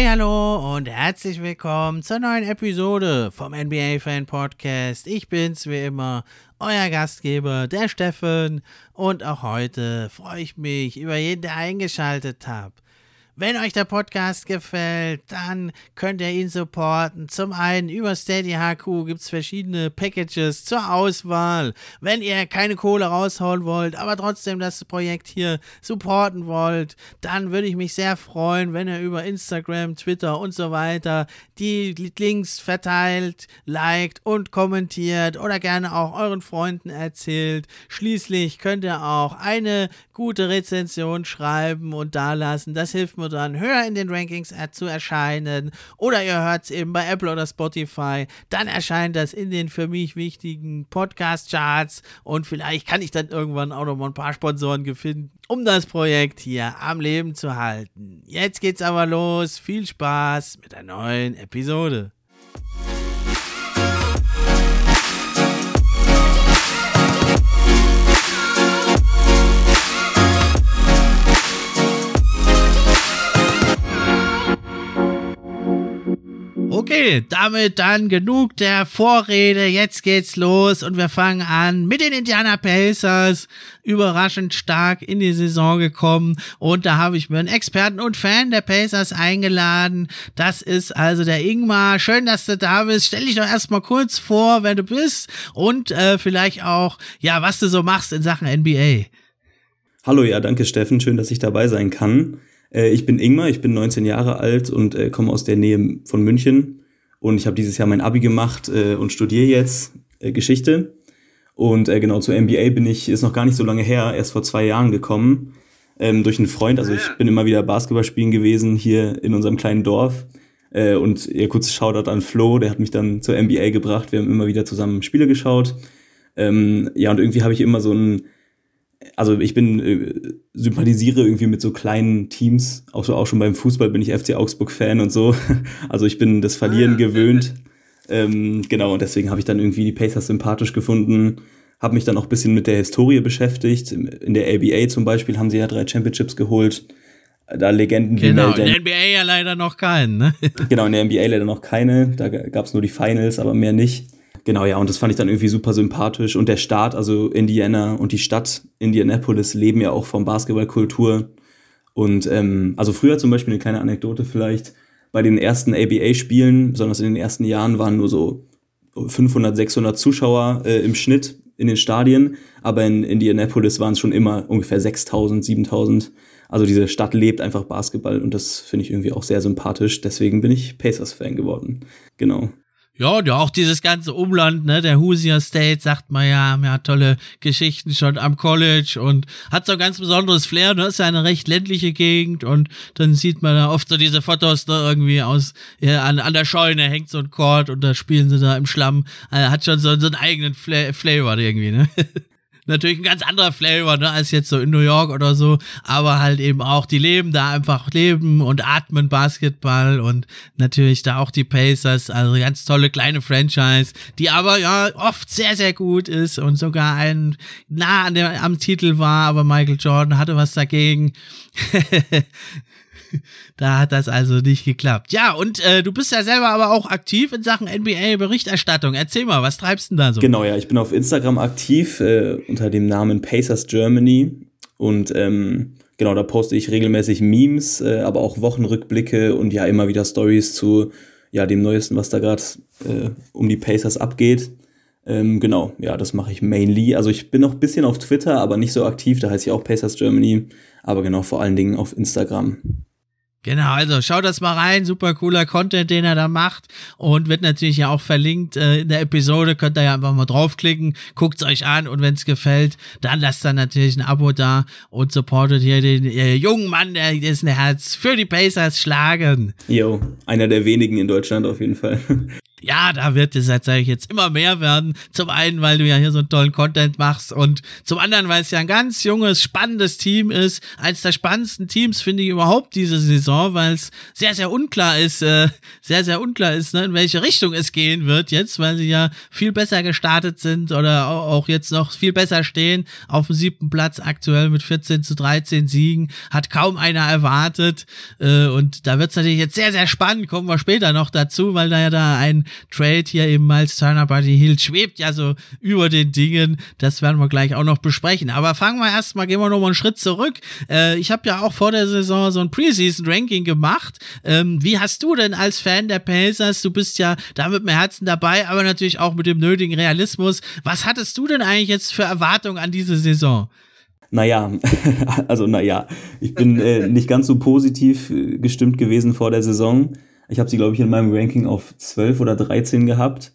Hi, hallo und herzlich willkommen zur neuen Episode vom NBA Fan Podcast. Ich bin's wie immer, euer Gastgeber, der Steffen. Und auch heute freue ich mich über jeden, der eingeschaltet hat. Wenn euch der Podcast gefällt, dann könnt ihr ihn supporten. Zum einen über Steady HQ gibt es verschiedene Packages zur Auswahl. Wenn ihr keine Kohle raushauen wollt, aber trotzdem das Projekt hier supporten wollt, dann würde ich mich sehr freuen, wenn ihr über Instagram, Twitter und so weiter die Links verteilt, liked und kommentiert oder gerne auch euren Freunden erzählt. Schließlich könnt ihr auch eine gute Rezension schreiben und dalassen. Das hilft mir dann höher in den Rankings zu erscheinen. Oder ihr hört es eben bei Apple oder Spotify. Dann erscheint das in den für mich wichtigen Podcast-Charts. Und vielleicht kann ich dann irgendwann auch noch mal ein paar Sponsoren finden, um das Projekt hier am Leben zu halten. Jetzt geht's aber los. Viel Spaß mit der neuen Episode. Okay, damit dann genug der Vorrede. Jetzt geht's los und wir fangen an mit den Indiana Pacers. Überraschend stark in die Saison gekommen und da habe ich mir einen Experten und Fan der Pacers eingeladen. Das ist also der Ingmar. Schön, dass du da bist. Stell dich doch erstmal kurz vor, wer du bist und äh, vielleicht auch, ja, was du so machst in Sachen NBA. Hallo, ja, danke Steffen. Schön, dass ich dabei sein kann. Äh, ich bin Ingmar, ich bin 19 Jahre alt und äh, komme aus der Nähe von München. Und ich habe dieses Jahr mein Abi gemacht äh, und studiere jetzt äh, Geschichte. Und äh, genau zur MBA bin ich, ist noch gar nicht so lange her, erst vor zwei Jahren gekommen. Ähm, durch einen Freund. Also ich bin immer wieder Basketball spielen gewesen hier in unserem kleinen Dorf. Äh, und ihr kurzes Shoutout an Flo, der hat mich dann zur NBA gebracht. Wir haben immer wieder zusammen Spiele geschaut. Ähm, ja, und irgendwie habe ich immer so ein also ich bin, äh, sympathisiere irgendwie mit so kleinen Teams, auch, so, auch schon beim Fußball bin ich FC Augsburg-Fan und so. Also ich bin das Verlieren ah, gewöhnt. Ähm, genau, und deswegen habe ich dann irgendwie die Pacers sympathisch gefunden, habe mich dann auch ein bisschen mit der Historie beschäftigt. In der ABA zum Beispiel haben sie ja drei Championships geholt. Da Legenden wie Genau, in der NBA ja leider noch keinen, ne? genau, in der NBA leider noch keine. Da gab es nur die Finals, aber mehr nicht. Genau, ja, und das fand ich dann irgendwie super sympathisch. Und der Staat, also Indiana und die Stadt Indianapolis leben ja auch von Basketballkultur. Und ähm, also früher zum Beispiel eine kleine Anekdote vielleicht, bei den ersten ABA-Spielen, besonders in den ersten Jahren, waren nur so 500, 600 Zuschauer äh, im Schnitt in den Stadien, aber in Indianapolis waren es schon immer ungefähr 6000, 7000. Also diese Stadt lebt einfach Basketball und das finde ich irgendwie auch sehr sympathisch. Deswegen bin ich Pacers-Fan geworden. Genau. Ja, und ja, auch dieses ganze Umland, ne, der Hoosier State, sagt man ja, haben ja tolle Geschichten schon am College und hat so ein ganz besonderes Flair, ne, ist ja eine recht ländliche Gegend und dann sieht man da oft so diese Fotos da ne, irgendwie aus, ja, an, an der Scheune hängt so ein Chord und da spielen sie da im Schlamm, also hat schon so, so einen eigenen Fla Flavor irgendwie, ne. natürlich ein ganz anderer Flavor, ne, als jetzt so in New York oder so, aber halt eben auch, die leben da einfach leben und atmen Basketball und natürlich da auch die Pacers, also ganz tolle kleine Franchise, die aber ja oft sehr, sehr gut ist und sogar ein nah an der, am Titel war, aber Michael Jordan hatte was dagegen. da hat das also nicht geklappt. Ja, und äh, du bist ja selber aber auch aktiv in Sachen NBA-Berichterstattung. Erzähl mal, was treibst du denn da so? Genau, ja, ich bin auf Instagram aktiv äh, unter dem Namen Pacers Germany und ähm, genau, da poste ich regelmäßig Memes, äh, aber auch Wochenrückblicke und ja immer wieder Stories zu ja dem Neuesten, was da gerade äh, um die Pacers abgeht. Ähm, genau, ja, das mache ich mainly. Also ich bin noch ein bisschen auf Twitter, aber nicht so aktiv. Da heiße ich auch Pacers Germany. Aber genau, vor allen Dingen auf Instagram. Genau, also schaut das mal rein, super cooler Content, den er da macht und wird natürlich ja auch verlinkt äh, in der Episode, könnt ihr ja einfach mal draufklicken, guckt's euch an und wenn es gefällt, dann lasst dann natürlich ein Abo da und supportet hier den äh, jungen Mann, der dessen Herz für die Pacers schlagen. Jo, einer der wenigen in Deutschland auf jeden Fall. ja, da wird es, sage ich jetzt, immer mehr werden. Zum einen, weil du ja hier so einen tollen Content machst und zum anderen, weil es ja ein ganz junges, spannendes Team ist. Eines der spannendsten Teams finde ich überhaupt diese Saison, weil es sehr, sehr unklar ist, äh, sehr, sehr unklar ist, ne, in welche Richtung es gehen wird jetzt, weil sie ja viel besser gestartet sind oder auch jetzt noch viel besser stehen. Auf dem siebten Platz aktuell mit 14 zu 13 Siegen. Hat kaum einer erwartet. Äh, und da wird es natürlich jetzt sehr, sehr spannend. Kommen wir später noch dazu, weil da ja da ein Trade hier eben Miles Turner Buddy Hill schwebt ja so über den Dingen. Das werden wir gleich auch noch besprechen. Aber fangen wir erstmal, gehen wir noch mal einen Schritt zurück. Äh, ich habe ja auch vor der Saison so ein Preseason Ranking gemacht. Ähm, wie hast du denn als Fan der Pacers, du bist ja da mit dem Herzen dabei, aber natürlich auch mit dem nötigen Realismus. Was hattest du denn eigentlich jetzt für Erwartungen an diese Saison? Naja, also naja, ich bin äh, nicht ganz so positiv äh, gestimmt gewesen vor der Saison. Ich habe sie, glaube ich, in meinem Ranking auf 12 oder 13 gehabt.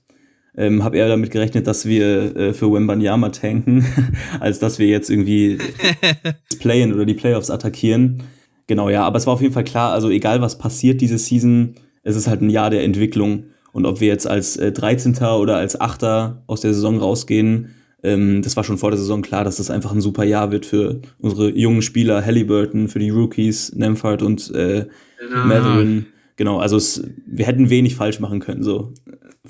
Ähm, habe eher damit gerechnet, dass wir äh, für Wembanyama tanken, als dass wir jetzt irgendwie das Playen oder die Playoffs attackieren. Genau, ja, aber es war auf jeden Fall klar, also egal was passiert diese Season, es ist halt ein Jahr der Entwicklung. Und ob wir jetzt als äh, 13. oder als 8. aus der Saison rausgehen, ähm, das war schon vor der Saison klar, dass das einfach ein super Jahr wird für unsere jungen Spieler, Halliburton, für die Rookies, Nemphart und äh, genau. Matherin. Genau, also es, wir hätten wenig falsch machen können, so.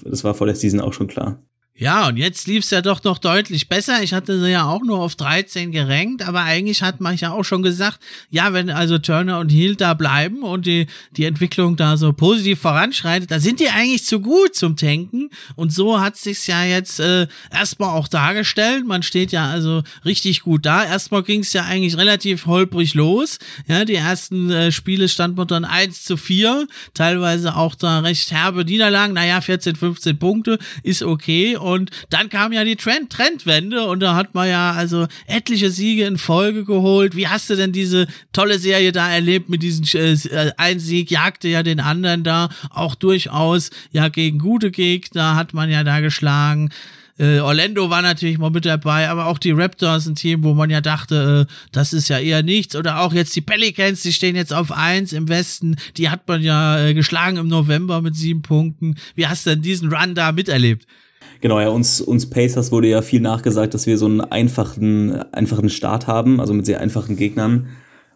Das war vor der Season auch schon klar. Ja, und jetzt lief es ja doch noch deutlich besser. Ich hatte sie ja auch nur auf 13 gerankt, aber eigentlich hat man ja auch schon gesagt, ja, wenn also Turner und Hill da bleiben und die, die Entwicklung da so positiv voranschreitet, da sind die eigentlich zu gut zum Tanken. Und so hat sich's ja jetzt äh, erstmal auch dargestellt. Man steht ja also richtig gut da. Erstmal ging's ja eigentlich relativ holprig los. Ja, die ersten äh, Spiele stand man dann 1 zu 4, teilweise auch da recht herbe Niederlagen. Naja, 14, 15 Punkte ist okay und dann kam ja die Trend Trendwende und da hat man ja also etliche Siege in Folge geholt. Wie hast du denn diese tolle Serie da erlebt mit diesem äh, ein Sieg jagte ja den anderen da auch durchaus ja gegen gute Gegner hat man ja da geschlagen. Äh, Orlando war natürlich mal mit dabei, aber auch die Raptors, ein Team, wo man ja dachte, äh, das ist ja eher nichts. Oder auch jetzt die Pelicans, die stehen jetzt auf eins im Westen. Die hat man ja äh, geschlagen im November mit sieben Punkten. Wie hast du denn diesen Run da miterlebt? Genau, ja, uns, uns Pacers wurde ja viel nachgesagt, dass wir so einen einfachen, einfachen Start haben, also mit sehr einfachen Gegnern.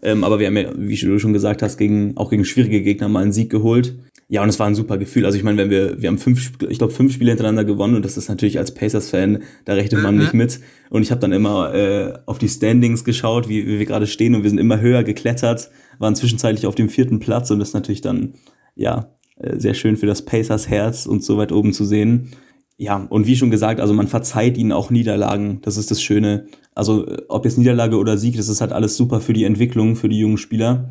Ähm, aber wir haben ja, wie du schon gesagt hast, gegen, auch gegen schwierige Gegner mal einen Sieg geholt. Ja, und es war ein super Gefühl. Also ich meine, wenn wir, wir haben fünf, ich glaube, fünf Spiele hintereinander gewonnen und das ist natürlich als Pacers-Fan, da rechnet man nicht mit. Und ich habe dann immer äh, auf die Standings geschaut, wie, wie wir gerade stehen und wir sind immer höher geklettert, waren zwischenzeitlich auf dem vierten Platz und das ist natürlich dann, ja, äh, sehr schön für das Pacers Herz, uns so weit oben zu sehen ja, und wie schon gesagt, also man verzeiht ihnen auch Niederlagen. Das ist das Schöne. Also ob jetzt Niederlage oder Sieg, das ist halt alles super für die Entwicklung, für die jungen Spieler.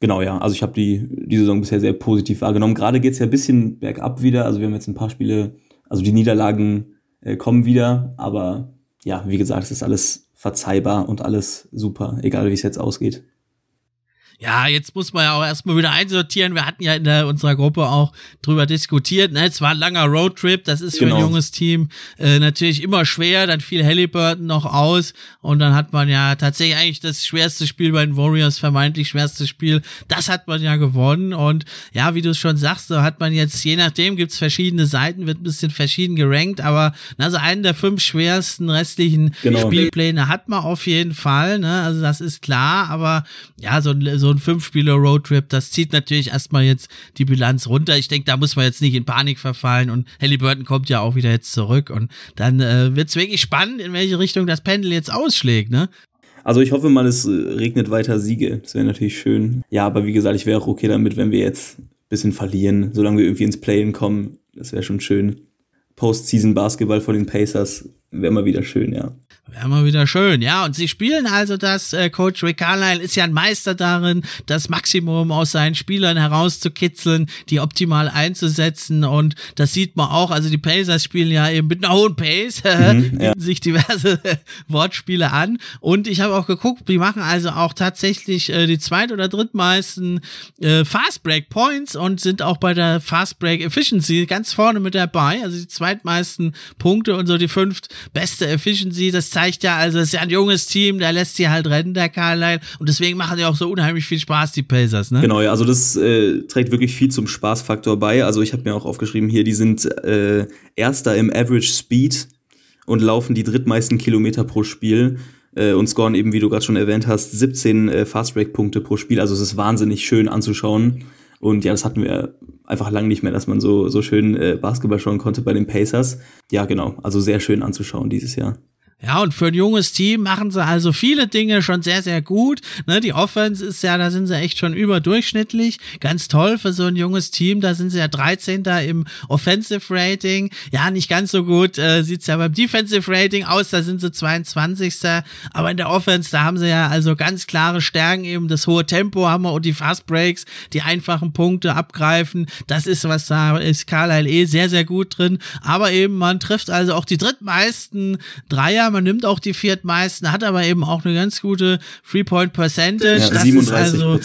Genau, ja. Also ich habe die, die Saison bisher sehr positiv wahrgenommen. Gerade geht's ja ein bisschen bergab wieder. Also wir haben jetzt ein paar Spiele, also die Niederlagen äh, kommen wieder. Aber ja, wie gesagt, es ist alles verzeihbar und alles super, egal wie es jetzt ausgeht ja, jetzt muss man ja auch erstmal wieder einsortieren. Wir hatten ja in der, unserer Gruppe auch drüber diskutiert. Ne? Es war ein langer Roadtrip, das ist für genau. ein junges Team äh, natürlich immer schwer. Dann fiel Halliburton noch aus und dann hat man ja tatsächlich eigentlich das schwerste Spiel bei den Warriors, vermeintlich schwerste Spiel. Das hat man ja gewonnen und ja, wie du es schon sagst, so hat man jetzt, je nachdem gibt's verschiedene Seiten, wird ein bisschen verschieden gerankt, aber also einen der fünf schwersten restlichen genau. Spielpläne hat man auf jeden Fall. Ne? Also das ist klar, aber ja, so, so ein Fünf-Spieler-Roadtrip, das zieht natürlich erstmal jetzt die Bilanz runter. Ich denke, da muss man jetzt nicht in Panik verfallen und Halliburton kommt ja auch wieder jetzt zurück und dann äh, wird es wirklich spannend, in welche Richtung das Pendel jetzt ausschlägt, ne? Also ich hoffe mal, es äh, regnet weiter Siege. Das wäre natürlich schön. Ja, aber wie gesagt, ich wäre auch okay damit, wenn wir jetzt ein bisschen verlieren, solange wir irgendwie ins Playen kommen. Das wäre schon schön. Postseason Basketball vor den Pacers wäre mal wieder schön, ja. Wäre mal wieder schön, ja. Und sie spielen also das, äh, Coach Rick Carlisle ist ja ein Meister darin, das Maximum aus seinen Spielern herauszukitzeln, die optimal einzusetzen. Und das sieht man auch. Also die Pacers spielen ja eben mit einer hohen Pace, mhm, ja. sich diverse Wortspiele an. Und ich habe auch geguckt, die machen also auch tatsächlich äh, die zweit- oder drittmeisten äh, Fast Break Points und sind auch bei der Fast Break Efficiency ganz vorne mit dabei. Also die zweitmeisten Punkte und so die fünft beste Efficiency. Das zeigt ja, also es ist ja ein junges Team, der lässt sie halt rennen, der Carlisle. Und deswegen machen die auch so unheimlich viel Spaß, die Pacers, ne? Genau, ja, also das äh, trägt wirklich viel zum Spaßfaktor bei. Also ich habe mir auch aufgeschrieben hier, die sind äh, Erster im Average Speed und laufen die drittmeisten Kilometer pro Spiel äh, und scoren eben, wie du gerade schon erwähnt hast, 17 äh, Fastbreak-Punkte pro Spiel. Also es ist wahnsinnig schön anzuschauen. Und ja, das hatten wir einfach lang nicht mehr, dass man so, so schön äh, Basketball schauen konnte bei den Pacers. Ja, genau. Also sehr schön anzuschauen dieses Jahr. Ja, und für ein junges Team machen sie also viele Dinge schon sehr, sehr gut. Ne, die Offense ist ja, da sind sie echt schon überdurchschnittlich. Ganz toll für so ein junges Team. Da sind sie ja 13. im Offensive Rating. Ja, nicht ganz so gut äh, sieht's ja beim Defensive Rating aus. Da sind sie 22. Aber in der Offense, da haben sie ja also ganz klare Stärken. Eben das hohe Tempo haben wir und die Fast Breaks, die einfachen Punkte abgreifen. Das ist, was da ist Carlisle eh sehr, sehr gut drin. Aber eben, man trifft also auch die drittmeisten Dreier man nimmt auch die viertmeisten, hat aber eben auch eine ganz gute Three-Point-Percentage. Ja, das 37 ist also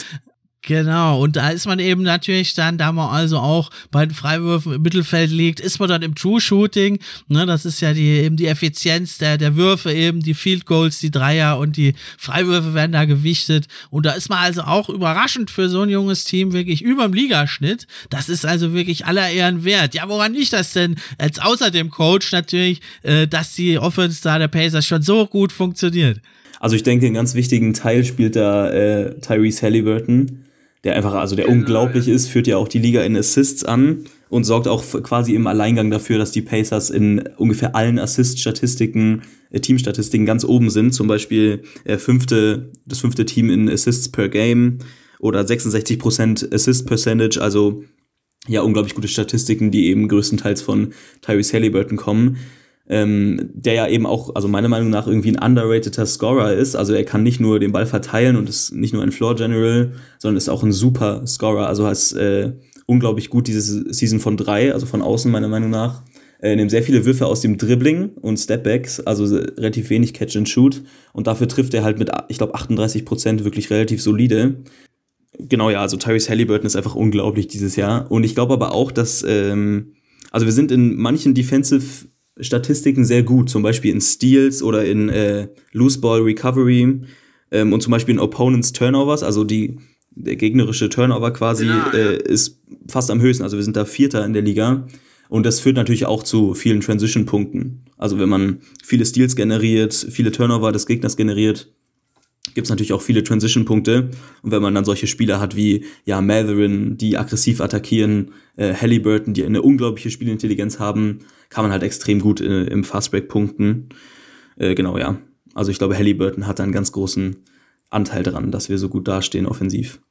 Genau, und da ist man eben natürlich dann, da man also auch bei den Freiwürfen im Mittelfeld liegt, ist man dann im True Shooting. Ne, das ist ja die, eben die Effizienz der, der Würfe, eben die Field Goals, die Dreier und die Freiwürfe werden da gewichtet. Und da ist man also auch überraschend für so ein junges Team wirklich überm Ligaschnitt. Das ist also wirklich aller Ehren wert. Ja, woran liegt das denn? Als außer dem Coach natürlich, äh, dass die Offense da der Pacers schon so gut funktioniert. Also ich denke, einen ganz wichtigen Teil spielt da äh, Tyrese Halliburton der einfach, also der unglaublich ist, führt ja auch die Liga in Assists an und sorgt auch quasi im Alleingang dafür, dass die Pacers in ungefähr allen Assist-Statistiken, äh, Teamstatistiken ganz oben sind. Zum Beispiel äh, fünfte, das fünfte Team in Assists per Game oder 66% Assist Percentage, also ja, unglaublich gute Statistiken, die eben größtenteils von Tyrese Halliburton kommen ähm, der ja eben auch, also meiner Meinung nach, irgendwie ein underrateder Scorer ist. Also er kann nicht nur den Ball verteilen und ist nicht nur ein Floor General, sondern ist auch ein super Scorer. Also heißt äh, unglaublich gut diese Season von drei, also von außen meiner Meinung nach. Er nimmt sehr viele Würfe aus dem Dribbling und Stepbacks, also relativ wenig Catch and Shoot. Und dafür trifft er halt mit, ich glaube, 38 Prozent wirklich relativ solide. Genau, ja, also Tyrese Halliburton ist einfach unglaublich dieses Jahr. Und ich glaube aber auch, dass, ähm, also wir sind in manchen Defensive Statistiken sehr gut, zum Beispiel in Steals oder in äh, Loose Ball Recovery ähm, und zum Beispiel in Opponents Turnovers, also die der gegnerische Turnover quasi ja, ja. Äh, ist fast am höchsten. Also wir sind da Vierter in der Liga. Und das führt natürlich auch zu vielen Transition-Punkten. Also wenn man viele Steals generiert, viele Turnover des Gegners generiert, gibt es natürlich auch viele Transition-Punkte. Und wenn man dann solche Spieler hat wie ja Matherin, die aggressiv attackieren, äh, Halliburton, die eine unglaubliche Spielintelligenz haben, kann man halt extrem gut äh, im Fastbreak punkten. Äh, genau, ja. Also ich glaube, Halliburton hat einen ganz großen Anteil daran, dass wir so gut dastehen offensiv.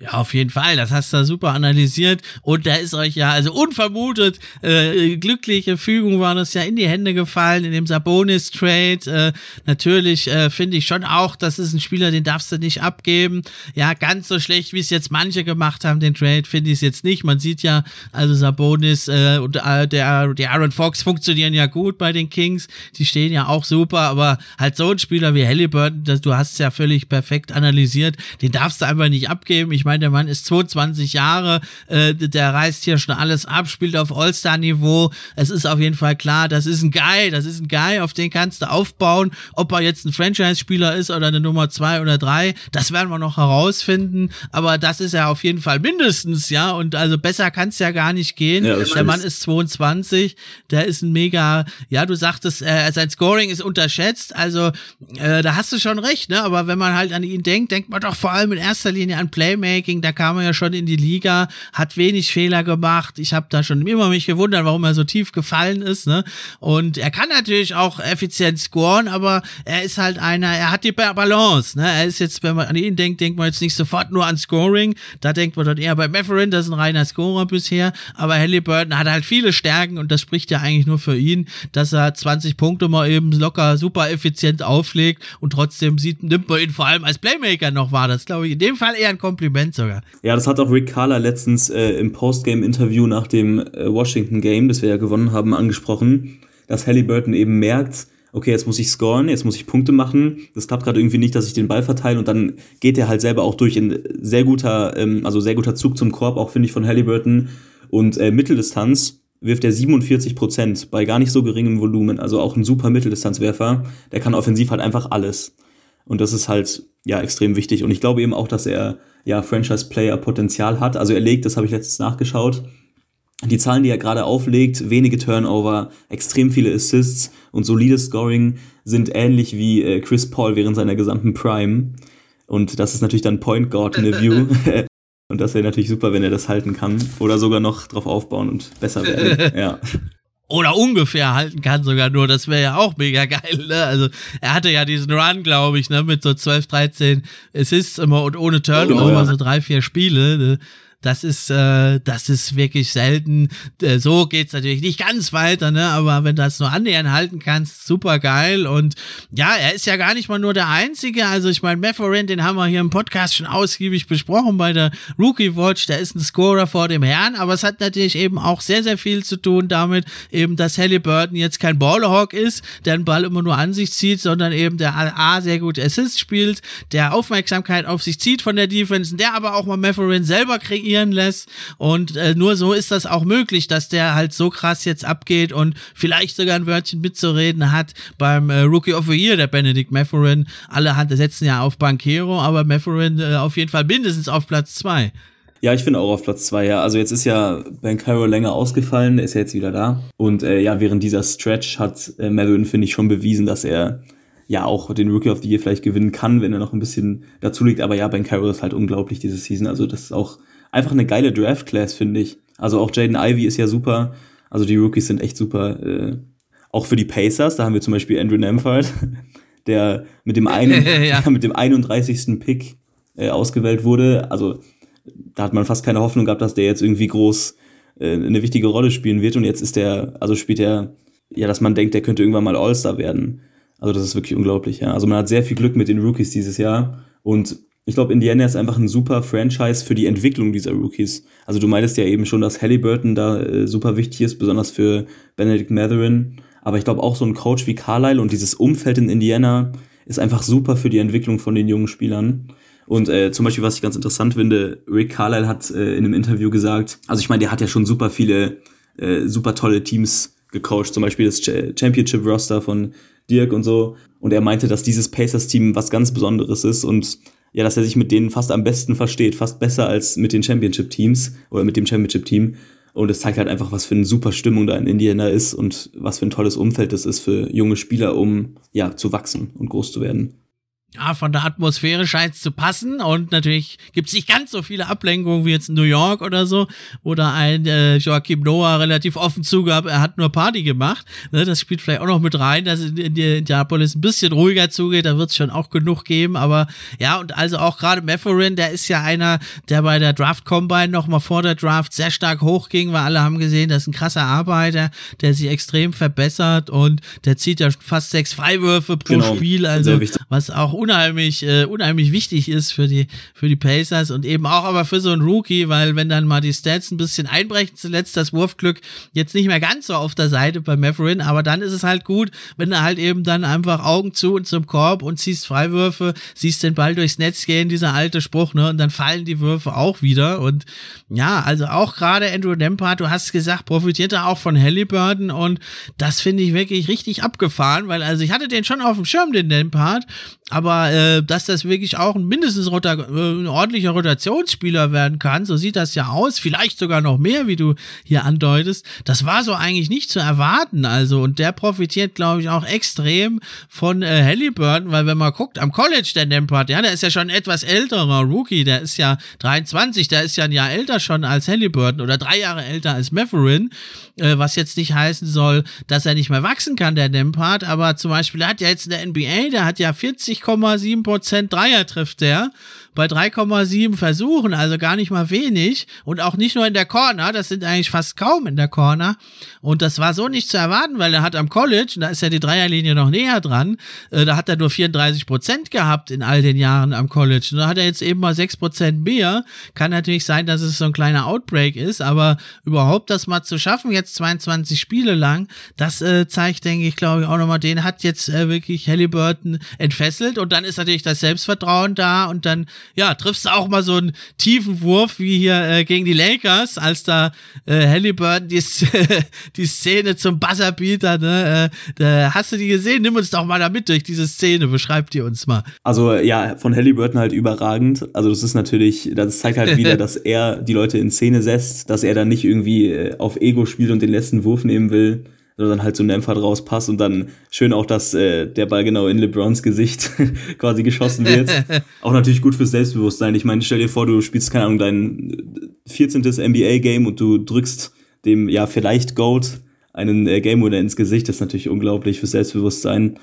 Ja, auf jeden Fall. Das hast du super analysiert. Und da ist euch ja, also unvermutet, äh, glückliche Fügung war das ja in die Hände gefallen in dem Sabonis-Trade. Äh, natürlich äh, finde ich schon auch, das ist ein Spieler, den darfst du nicht abgeben. Ja, ganz so schlecht, wie es jetzt manche gemacht haben, den Trade, finde ich es jetzt nicht. Man sieht ja, also Sabonis äh, und äh, der, der Aaron Fox funktionieren ja gut bei den Kings. Die stehen ja auch super, aber halt so ein Spieler wie Halliburton, das, du hast es ja völlig perfekt analysiert, den darfst du einfach nicht abgeben. Ich meine, meine, der Mann ist 22 Jahre, äh, der reißt hier schon alles ab, spielt auf All-Star-Niveau. Es ist auf jeden Fall klar, das ist ein Guy, das ist ein Guy, auf den kannst du aufbauen. Ob er jetzt ein Franchise-Spieler ist oder eine Nummer zwei oder drei, das werden wir noch herausfinden. Aber das ist ja auf jeden Fall mindestens, ja. Und also besser kann es ja gar nicht gehen. Ja, der Mann ist 22, der ist ein mega, ja, du sagtest, äh, sein Scoring ist unterschätzt. Also äh, da hast du schon recht, ne? Aber wenn man halt an ihn denkt, denkt man doch vor allem in erster Linie an Playmaking Playmaking, da kam er ja schon in die Liga, hat wenig Fehler gemacht. Ich habe da schon immer mich gewundert, warum er so tief gefallen ist. Ne? Und er kann natürlich auch effizient scoren, aber er ist halt einer, er hat die Balance. Ne? Er ist jetzt, wenn man an ihn denkt, denkt man jetzt nicht sofort nur an Scoring. Da denkt man dann eher bei Matherin, das ist ein reiner Scorer bisher. Aber Halliburton hat halt viele Stärken und das spricht ja eigentlich nur für ihn, dass er 20 Punkte mal eben locker super effizient auflegt und trotzdem sieht, nimmt man ihn vor allem als Playmaker noch wahr. Das glaube ich in dem Fall eher ein Kompliment sogar. Ja, das hat auch Rick Carla letztens äh, im Postgame-Interview nach dem äh, Washington-Game, das wir ja gewonnen haben, angesprochen, dass Halliburton eben merkt, okay, jetzt muss ich scoren, jetzt muss ich Punkte machen. Das klappt gerade irgendwie nicht, dass ich den Ball verteile und dann geht er halt selber auch durch in sehr guter, ähm, also sehr guter Zug zum Korb, auch finde ich von Halliburton. Und äh, Mitteldistanz wirft er 47 Prozent bei gar nicht so geringem Volumen, also auch ein super Mitteldistanzwerfer. Der kann offensiv halt einfach alles. Und das ist halt ja extrem wichtig. Und ich glaube eben auch, dass er ja Franchise-Player-Potenzial hat. Also er legt, das habe ich letztens nachgeschaut, die Zahlen, die er gerade auflegt, wenige Turnover, extrem viele Assists und solides Scoring sind ähnlich wie äh, Chris Paul während seiner gesamten Prime. Und das ist natürlich dann Point Guard in the View. und das wäre natürlich super, wenn er das halten kann. Oder sogar noch drauf aufbauen und besser werden. ja. Oder ungefähr halten kann sogar nur, das wäre ja auch mega geil, ne? Also er hatte ja diesen Run, glaube ich, ne, mit so 12, 13 Assists immer und ohne Turnover, oh, ja. so drei, vier Spiele. Ne? Das ist, äh, das ist wirklich selten. Äh, so geht's natürlich nicht ganz weiter, ne? Aber wenn du das nur annähernd halten kannst, super geil. Und ja, er ist ja gar nicht mal nur der Einzige. Also ich meine, Mefferin, den haben wir hier im Podcast schon ausgiebig besprochen bei der Rookie Watch. Der ist ein Scorer vor dem Herrn, aber es hat natürlich eben auch sehr, sehr viel zu tun damit, eben, dass Halliburton jetzt kein Ballhawk ist, der den Ball immer nur an sich zieht, sondern eben der A sehr gut Assist spielt, der Aufmerksamkeit auf sich zieht von der Defense, der aber auch mal Mefferin selber kreiert trainieren lässt. Und äh, nur so ist das auch möglich, dass der halt so krass jetzt abgeht und vielleicht sogar ein Wörtchen mitzureden hat beim äh, Rookie of the Year, der Benedict Matherin. Alle Hand setzen ja auf Bankero, aber Matherin äh, auf jeden Fall mindestens auf Platz zwei. Ja, ich finde auch auf Platz zwei ja. Also jetzt ist ja Ben Cairo länger ausgefallen, ist ja jetzt wieder da. Und äh, ja, während dieser Stretch hat äh, Matherin, finde ich, schon bewiesen, dass er ja auch den Rookie of the Year vielleicht gewinnen kann, wenn er noch ein bisschen dazu liegt. Aber ja, Ben Cairo ist halt unglaublich diese Season. Also das ist auch einfach eine geile Draft-Class, finde ich. Also auch Jaden Ivy ist ja super. Also die Rookies sind echt super. Äh, auch für die Pacers, da haben wir zum Beispiel Andrew Nemphart, der mit dem, einen, ja. mit dem 31. Pick äh, ausgewählt wurde. Also da hat man fast keine Hoffnung gehabt, dass der jetzt irgendwie groß äh, eine wichtige Rolle spielen wird. Und jetzt ist der, also spielt er, ja, dass man denkt, der könnte irgendwann mal All-Star werden. Also das ist wirklich unglaublich, ja. Also man hat sehr viel Glück mit den Rookies dieses Jahr. Und ich glaube, Indiana ist einfach ein super Franchise für die Entwicklung dieser Rookies. Also du meintest ja eben schon, dass Halliburton da äh, super wichtig ist, besonders für Benedict Matherin. Aber ich glaube auch so ein Coach wie Carlisle und dieses Umfeld in Indiana ist einfach super für die Entwicklung von den jungen Spielern. Und äh, zum Beispiel, was ich ganz interessant finde, Rick Carlisle hat äh, in einem Interview gesagt, also ich meine, der hat ja schon super viele, äh, super tolle Teams gecoacht, zum Beispiel das Championship-Roster von Dirk und so. Und er meinte, dass dieses Pacers-Team was ganz Besonderes ist und ja, dass er sich mit denen fast am besten versteht, fast besser als mit den Championship-Teams oder mit dem Championship-Team. Und es zeigt halt einfach, was für eine super Stimmung da in Indiana ist und was für ein tolles Umfeld das ist für junge Spieler, um ja zu wachsen und groß zu werden ja, von der Atmosphäre scheint es zu passen und natürlich gibt es nicht ganz so viele Ablenkungen wie jetzt in New York oder so, wo da ein äh, Joachim Noah relativ offen zugab, er hat nur Party gemacht. Ne, das spielt vielleicht auch noch mit rein, dass in, in Indianapolis ein bisschen ruhiger zugeht, da wird es schon auch genug geben, aber ja, und also auch gerade Matherin, der ist ja einer, der bei der Draft Combine noch mal vor der Draft sehr stark hochging, weil alle haben gesehen, das ist ein krasser Arbeiter, der sich extrem verbessert und der zieht ja fast sechs Freiwürfe pro genau, Spiel, also was auch unheimlich, äh, unheimlich wichtig ist für die, für die Pacers und eben auch aber für so einen Rookie, weil wenn dann mal die Stats ein bisschen einbrechen, zuletzt das Wurfglück jetzt nicht mehr ganz so auf der Seite bei Matherin, aber dann ist es halt gut, wenn du halt eben dann einfach Augen zu und zum Korb und ziehst Freiwürfe, siehst den Ball durchs Netz gehen, dieser alte Spruch, ne, und dann fallen die Würfe auch wieder. Und ja, also auch gerade Andrew Dempart, du hast gesagt, profitiert er auch von Halliburton und das finde ich wirklich richtig abgefahren, weil also ich hatte den schon auf dem Schirm, den Dempart, aber aber äh, dass das wirklich auch ein mindestens Rota äh, ein ordentlicher Rotationsspieler werden kann, so sieht das ja aus, vielleicht sogar noch mehr, wie du hier andeutest, das war so eigentlich nicht zu erwarten, also und der profitiert, glaube ich, auch extrem von äh, Halliburton, weil wenn man guckt, am College der Nempert, ja, der ist ja schon etwas älterer Rookie, der ist ja 23, der ist ja ein Jahr älter schon als Halliburton oder drei Jahre älter als Matherin, äh, was jetzt nicht heißen soll, dass er nicht mehr wachsen kann, der Nempert, aber zum Beispiel, er hat ja jetzt in der NBA, der hat ja 40,7% Dreier trifft der bei 3,7 Versuchen, also gar nicht mal wenig. Und auch nicht nur in der Corner, das sind eigentlich fast kaum in der Corner. Und das war so nicht zu erwarten, weil er hat am College, da ist ja die Dreierlinie noch näher dran, äh, da hat er nur 34 Prozent gehabt in all den Jahren am College. Und da hat er jetzt eben mal 6 Prozent mehr, kann natürlich sein, dass es so ein kleiner Outbreak ist, aber überhaupt das mal zu schaffen, jetzt 22 Spiele lang, das äh, zeigt, denke ich, glaube ich auch nochmal, den hat jetzt äh, wirklich Halliburton entfesselt. Und dann ist natürlich das Selbstvertrauen da und dann ja, triffst du auch mal so einen tiefen Wurf wie hier äh, gegen die Lakers, als da äh, Halliburton die, die Szene zum Buzzerbeater, ne? Äh, da hast du die gesehen? Nimm uns doch mal da mit durch diese Szene, beschreib die uns mal. Also ja, von Halliburton halt überragend. Also das ist natürlich, das zeigt halt wieder, dass er die Leute in Szene setzt, dass er dann nicht irgendwie äh, auf Ego spielt und den letzten Wurf nehmen will, sondern halt so ein Dämpfer draus passt und dann schön auch, dass äh, der Ball genau in LeBrons Gesicht quasi geschossen wird. auch natürlich gut fürs Selbstbewusstsein. Ich meine, stell dir vor, du spielst, keine Ahnung, dein 14. NBA-Game und du drückst dem, ja, vielleicht Gold einen äh, Game Winner ins Gesicht. Das ist natürlich unglaublich fürs Selbstbewusstsein.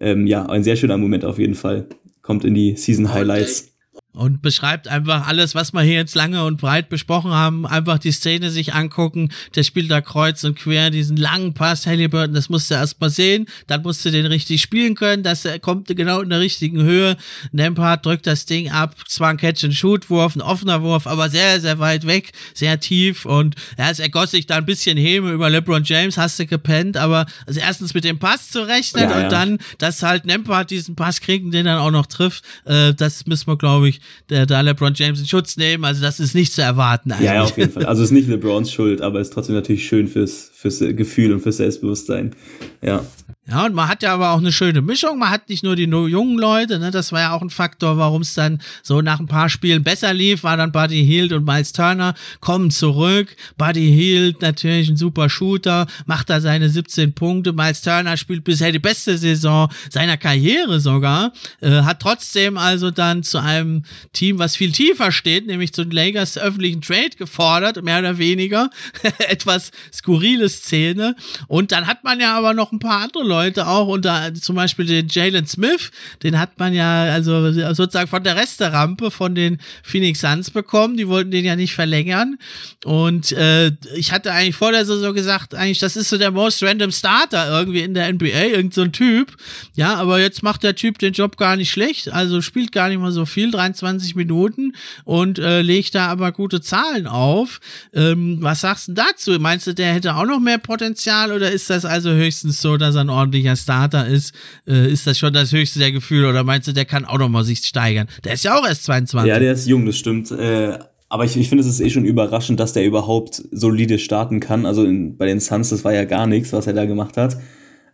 Ähm, ja, ein sehr schöner Moment auf jeden Fall. Kommt in die Season Highlights und beschreibt einfach alles, was wir hier jetzt lange und breit besprochen haben. Einfach die Szene sich angucken. Der spielt da kreuz und quer diesen langen Pass. Halliburton, das musst du erst mal sehen. Dann musst du den richtig spielen können. Das kommt genau in der richtigen Höhe. Nempart drückt das Ding ab. Zwar ein Catch-and-Shoot-Wurf, ein offener Wurf, aber sehr, sehr weit weg, sehr tief. Und ja, es ergoss sich da ein bisschen Häme über LeBron James. Hast du gepennt. Aber also erstens mit dem Pass zu rechnen ja, und ja. dann, dass halt Nempart diesen Pass kriegen, den dann auch noch trifft. Äh, das müssen wir, glaube ich, der, da LeBron James in Schutz nehmen. Also das ist nicht zu erwarten. Eigentlich. Ja, ja, auf jeden Fall. Also es ist nicht LeBrons Schuld, aber es ist trotzdem natürlich schön fürs, fürs Gefühl und fürs Selbstbewusstsein. Ja. Ja, und man hat ja aber auch eine schöne Mischung. Man hat nicht nur die jungen Leute, ne, das war ja auch ein Faktor, warum es dann so nach ein paar Spielen besser lief, war dann Buddy Hield und Miles Turner kommen zurück. Buddy Hield natürlich ein super Shooter, macht da seine 17 Punkte. Miles Turner spielt bisher die beste Saison seiner Karriere sogar, äh, hat trotzdem also dann zu einem Team, was viel tiefer steht, nämlich zu den Lakers öffentlichen Trade gefordert, mehr oder weniger. Etwas skurrile Szene. Und dann hat man ja aber noch ein paar andere Leute Leute auch, unter zum Beispiel den Jalen Smith, den hat man ja also sozusagen von der Resterampe von den Phoenix Suns bekommen. Die wollten den ja nicht verlängern. Und äh, ich hatte eigentlich vor der Saison gesagt, eigentlich, das ist so der most random Starter irgendwie in der NBA, irgend so Typ. Ja, aber jetzt macht der Typ den Job gar nicht schlecht, also spielt gar nicht mal so viel, 23 Minuten und äh, legt da aber gute Zahlen auf. Ähm, was sagst du dazu? Meinst du, der hätte auch noch mehr Potenzial oder ist das also höchstens so, dass er ein ordentlicher Starter ist, äh, ist das schon das höchste der Gefühle oder meinst du, der kann auch noch mal sich steigern? Der ist ja auch erst 22. Ja, der ist jung, das stimmt. Äh, aber ich, ich finde, es ist eh schon überraschend, dass der überhaupt solide starten kann. Also in, bei den Suns, das war ja gar nichts, was er da gemacht hat.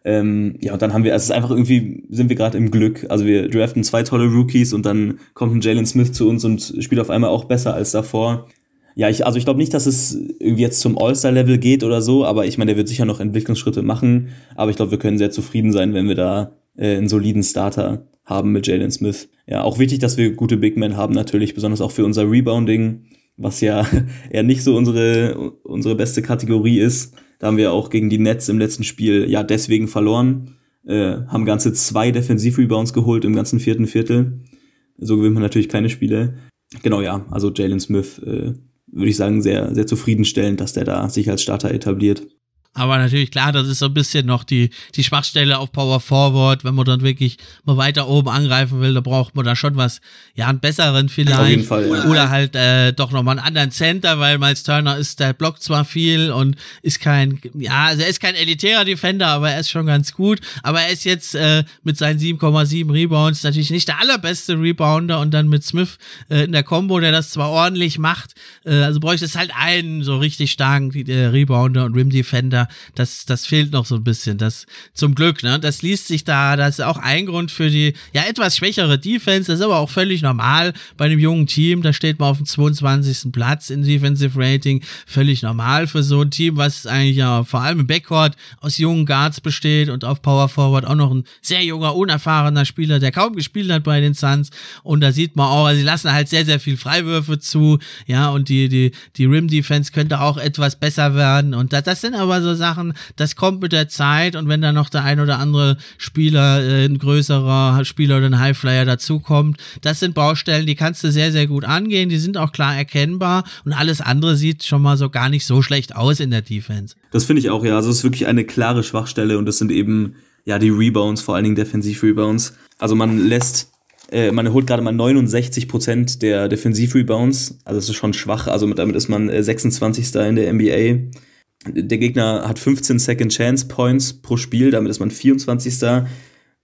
Ähm, ja, und dann haben wir, also es ist einfach irgendwie, sind wir gerade im Glück. Also wir draften zwei tolle Rookies und dann kommt ein Jalen Smith zu uns und spielt auf einmal auch besser als davor. Ja, ich, also ich glaube nicht, dass es irgendwie jetzt zum All-Star-Level geht oder so, aber ich meine, der wird sicher noch Entwicklungsschritte machen. Aber ich glaube, wir können sehr zufrieden sein, wenn wir da äh, einen soliden Starter haben mit Jalen Smith. Ja, auch wichtig, dass wir gute Big Men haben, natürlich, besonders auch für unser Rebounding, was ja eher nicht so unsere, unsere beste Kategorie ist. Da haben wir auch gegen die Nets im letzten Spiel ja deswegen verloren. Äh, haben ganze zwei Defensiv-Rebounds geholt im ganzen vierten Viertel. So gewinnt man natürlich keine Spiele. Genau, ja, also Jalen Smith äh, würde ich sagen, sehr, sehr zufriedenstellend, dass der da sich als Starter etabliert. Aber natürlich, klar, das ist so ein bisschen noch die, die Schwachstelle auf Power Forward. Wenn man dann wirklich mal weiter oben angreifen will, da braucht man da schon was, ja, einen besseren vielleicht. Auf jeden Fall, ja. Oder halt äh, doch nochmal einen anderen Center, weil Miles Turner ist, der blockt zwar viel und ist kein, ja, also er ist kein elitärer Defender, aber er ist schon ganz gut. Aber er ist jetzt äh, mit seinen 7,7 Rebounds natürlich nicht der allerbeste Rebounder und dann mit Smith äh, in der Combo, der das zwar ordentlich macht, äh, also bräuchte es halt einen so richtig starken äh, Rebounder und Rim Defender das, das fehlt noch so ein bisschen. Das zum Glück, ne? Das liest sich da, das ist auch ein Grund für die ja etwas schwächere Defense. Das ist aber auch völlig normal bei einem jungen Team. Da steht man auf dem 22. Platz in Defensive Rating. Völlig normal für so ein Team, was eigentlich ja vor allem im Backcourt aus jungen Guards besteht und auf Power Forward auch noch ein sehr junger, unerfahrener Spieler, der kaum gespielt hat bei den Suns. Und da sieht man auch, also sie lassen halt sehr, sehr viel Freiwürfe zu. Ja, und die, die, die Rim Defense könnte auch etwas besser werden. Und das, das sind aber so Sachen, das kommt mit der Zeit. Und wenn da noch der ein oder andere Spieler, äh, ein größerer Spieler oder ein Highflyer dazukommt, das sind Baustellen, die kannst du sehr, sehr gut angehen. Die sind auch klar erkennbar. Und alles andere sieht schon mal so gar nicht so schlecht aus in der Defense. Das finde ich auch, ja. Also es ist wirklich eine klare Schwachstelle und das sind eben ja die Rebounds, vor allen Dingen Defensiv-Rebounds. Also man lässt äh, man holt gerade mal 69 Prozent der Defensiv-Rebounds. Also das ist schon schwach. Also damit ist man 26. Äh, in der NBA. Der Gegner hat 15 Second Chance Points pro Spiel, damit ist man 24.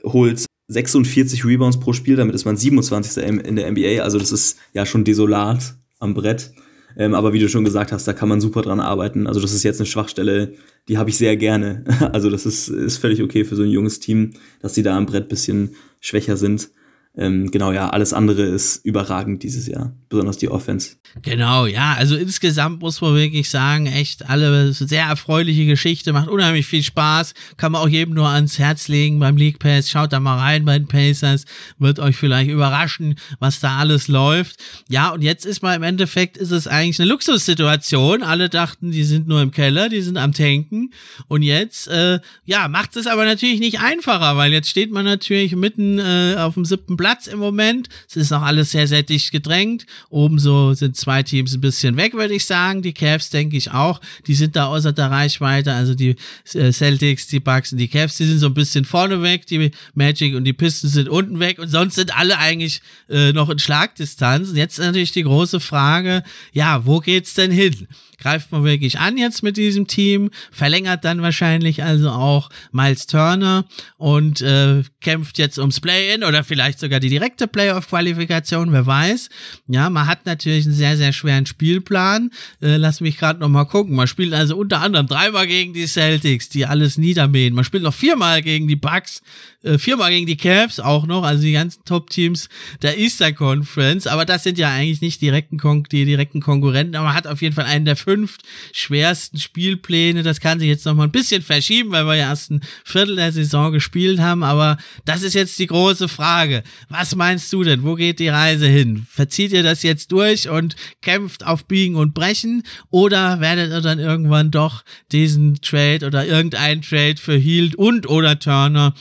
Holt 46 Rebounds pro Spiel, damit ist man 27. in der NBA. Also das ist ja schon desolat am Brett. Ähm, aber wie du schon gesagt hast, da kann man super dran arbeiten. Also das ist jetzt eine Schwachstelle, die habe ich sehr gerne. Also das ist, ist völlig okay für so ein junges Team, dass sie da am Brett bisschen schwächer sind ähm, genau, ja, alles andere ist überragend dieses Jahr, besonders die Offense. Genau, ja, also insgesamt muss man wirklich sagen, echt alle sehr erfreuliche Geschichte, macht unheimlich viel Spaß, kann man auch jedem nur ans Herz legen beim League Pass, schaut da mal rein bei den Pacers, wird euch vielleicht überraschen, was da alles läuft. Ja, und jetzt ist mal im Endeffekt, ist es eigentlich eine Luxussituation, alle dachten, die sind nur im Keller, die sind am Tanken und jetzt, äh, ja, macht es aber natürlich nicht einfacher, weil jetzt steht man natürlich mitten äh, auf dem siebten Platz Platz im Moment. Es ist noch alles sehr, sehr dicht gedrängt. Oben so sind zwei Teams ein bisschen weg, würde ich sagen. Die Cavs denke ich auch. Die sind da außer der Reichweite. Also die äh, Celtics, die Bucks und die Cavs, die sind so ein bisschen vorne weg. Die Magic und die Pistons sind unten weg. Und sonst sind alle eigentlich äh, noch in Schlagdistanz. Jetzt natürlich die große Frage, ja, wo geht's denn hin? greift man wirklich an jetzt mit diesem Team, verlängert dann wahrscheinlich also auch Miles Turner und äh, kämpft jetzt ums Play-In oder vielleicht sogar die direkte Playoff-Qualifikation, wer weiß. Ja, man hat natürlich einen sehr, sehr schweren Spielplan. Äh, lass mich gerade nochmal gucken. Man spielt also unter anderem dreimal gegen die Celtics, die alles niedermähen. Man spielt noch viermal gegen die Bucks, äh, viermal gegen die Cavs auch noch, also die ganzen Top-Teams der Eastern Conference. Aber das sind ja eigentlich nicht direkten Kon die direkten Konkurrenten, aber man hat auf jeden Fall einen der fünf schwersten Spielpläne. Das kann sich jetzt noch mal ein bisschen verschieben, weil wir ja erst ein Viertel der Saison gespielt haben. Aber das ist jetzt die große Frage. Was meinst du denn? Wo geht die Reise hin? Verzieht ihr das jetzt durch und kämpft auf Biegen und Brechen? Oder werdet ihr dann irgendwann doch diesen Trade oder irgendeinen Trade für Hield und oder Turner,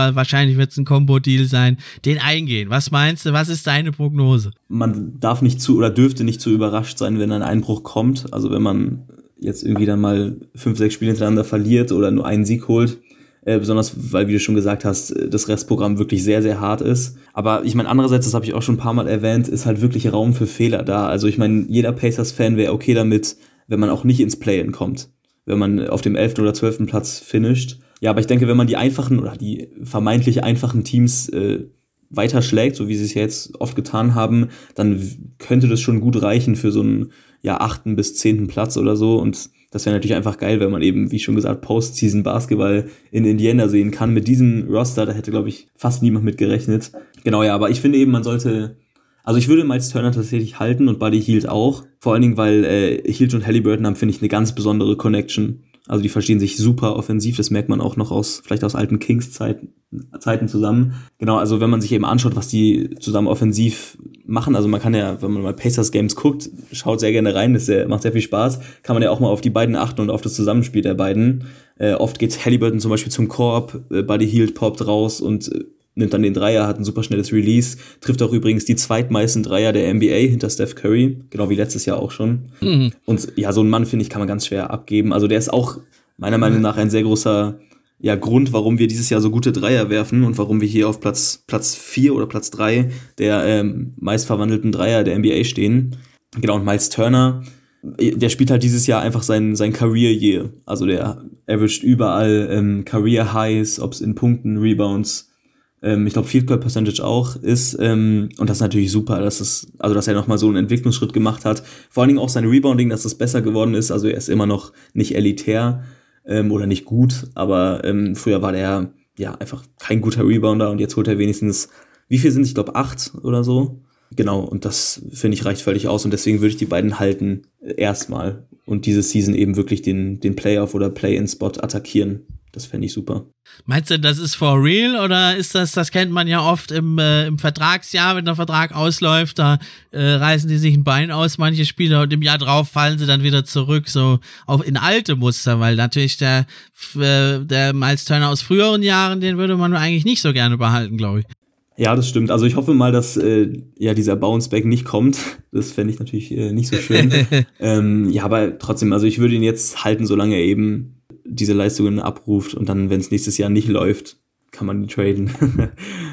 aber wahrscheinlich wird es ein Combo-Deal sein, den eingehen? Was meinst du? Was ist deine Prognose? Man darf nicht zu oder dürfte nicht zu überrascht sein, wenn ein Einbruch kommt. Also wenn man jetzt irgendwie dann mal fünf, sechs Spiele hintereinander verliert oder nur einen Sieg holt, äh, besonders weil, wie du schon gesagt hast, das Restprogramm wirklich sehr, sehr hart ist. Aber ich meine, andererseits, das habe ich auch schon ein paar Mal erwähnt, ist halt wirklich Raum für Fehler da. Also ich meine, jeder Pacers-Fan wäre okay damit, wenn man auch nicht ins Play-In kommt. Wenn man auf dem 11. oder 12. Platz finisht. Ja, aber ich denke, wenn man die einfachen oder die vermeintlich einfachen Teams äh, weiter schlägt, so wie sie es jetzt oft getan haben, dann könnte das schon gut reichen für so einen ja, achten bis zehnten Platz oder so. Und das wäre natürlich einfach geil, wenn man eben, wie schon gesagt, Postseason Basketball in Indiana sehen kann. Mit diesem Roster, da hätte, glaube ich, fast niemand mit gerechnet. Genau, ja, aber ich finde eben, man sollte. Also ich würde Miles Turner tatsächlich halten und Buddy Hield auch. Vor allen Dingen, weil äh, Hield und Halliburton haben, finde ich, eine ganz besondere Connection. Also die verstehen sich super offensiv, das merkt man auch noch aus, vielleicht aus alten Kings-Zeiten Zeiten zusammen. Genau, also wenn man sich eben anschaut, was die zusammen offensiv machen, also man kann ja, wenn man mal Pacers Games guckt, schaut sehr gerne rein, das macht sehr viel Spaß, kann man ja auch mal auf die beiden achten und auf das Zusammenspiel der beiden. Äh, oft geht Halliburton zum Beispiel zum Korb, äh, Buddy Hield poppt raus und äh, nimmt dann den Dreier, hat ein super schnelles Release, trifft auch übrigens die zweitmeisten Dreier der NBA hinter Steph Curry, genau wie letztes Jahr auch schon. Mhm. Und ja, so einen Mann, finde ich, kann man ganz schwer abgeben. Also der ist auch meiner Meinung nach ein sehr großer ja, Grund, warum wir dieses Jahr so gute Dreier werfen und warum wir hier auf Platz, Platz 4 oder Platz 3 der ähm, meistverwandelten Dreier der NBA stehen. Genau, und Miles Turner, der spielt halt dieses Jahr einfach sein, sein Career Year. Also der averaged überall ähm, Career Highs, ob es in Punkten, Rebounds, ähm, ich glaube Field Goal Percentage auch ist. Ähm, und das ist natürlich super, dass es, also dass er nochmal so einen Entwicklungsschritt gemacht hat. Vor allen Dingen auch sein Rebounding, dass das besser geworden ist. Also er ist immer noch nicht elitär ähm, oder nicht gut, aber ähm, früher war der ja einfach kein guter Rebounder und jetzt holt er wenigstens, wie viel sind es? Ich glaube acht oder so. Genau, und das finde ich reicht völlig aus und deswegen würde ich die beiden halten äh, erstmal und diese Season eben wirklich den, den Playoff oder Play-in-Spot attackieren. Das fände ich super. Meinst du, das ist for real oder ist das, das kennt man ja oft im, äh, im Vertragsjahr, wenn der Vertrag ausläuft, da äh, reißen die sich ein Bein aus, manche Spieler, und im Jahr drauf fallen sie dann wieder zurück, so auf in alte Muster, weil natürlich der, äh, der Miles Turner aus früheren Jahren, den würde man eigentlich nicht so gerne behalten, glaube ich. Ja, das stimmt. Also ich hoffe mal, dass äh, ja dieser Bounceback nicht kommt. Das fände ich natürlich äh, nicht so schön. ähm, ja, aber trotzdem, also ich würde ihn jetzt halten, solange er eben diese Leistungen abruft und dann, wenn es nächstes Jahr nicht läuft, kann man traden.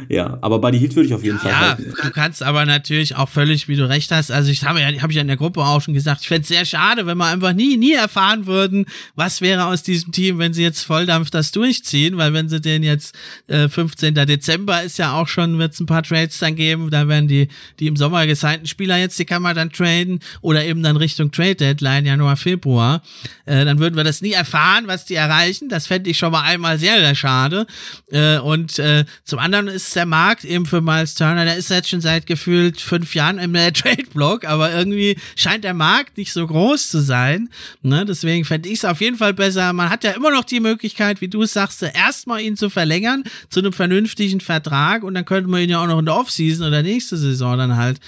ja, aber Buddy Hield würde ich auf jeden Fall ja, halten. Du kannst aber natürlich auch völlig, wie du recht hast, also ich habe ja, habe ich ja in der Gruppe auch schon gesagt, ich fände es sehr schade, wenn wir einfach nie, nie erfahren würden, was wäre aus diesem Team, wenn sie jetzt Volldampf das durchziehen, weil wenn sie den jetzt äh, 15. Dezember ist ja auch schon, wird es ein paar Trades dann geben, da werden die, die im Sommer gesignten Spieler jetzt, die kann man dann traden oder eben dann Richtung Trade Deadline, Januar, Februar, äh, dann würden wir das nie erfahren, was die erreichen, das fände ich schon mal einmal sehr, sehr schade. Äh, äh, und äh, zum anderen ist der Markt eben für Miles Turner, der ist jetzt schon seit gefühlt fünf Jahren im äh, Trade-Block, aber irgendwie scheint der Markt nicht so groß zu sein. Ne? Deswegen fände ich es auf jeden Fall besser. Man hat ja immer noch die Möglichkeit, wie du es sagst, erstmal ihn zu verlängern zu einem vernünftigen Vertrag und dann könnte man ihn ja auch noch in der Offseason oder nächste Saison dann halt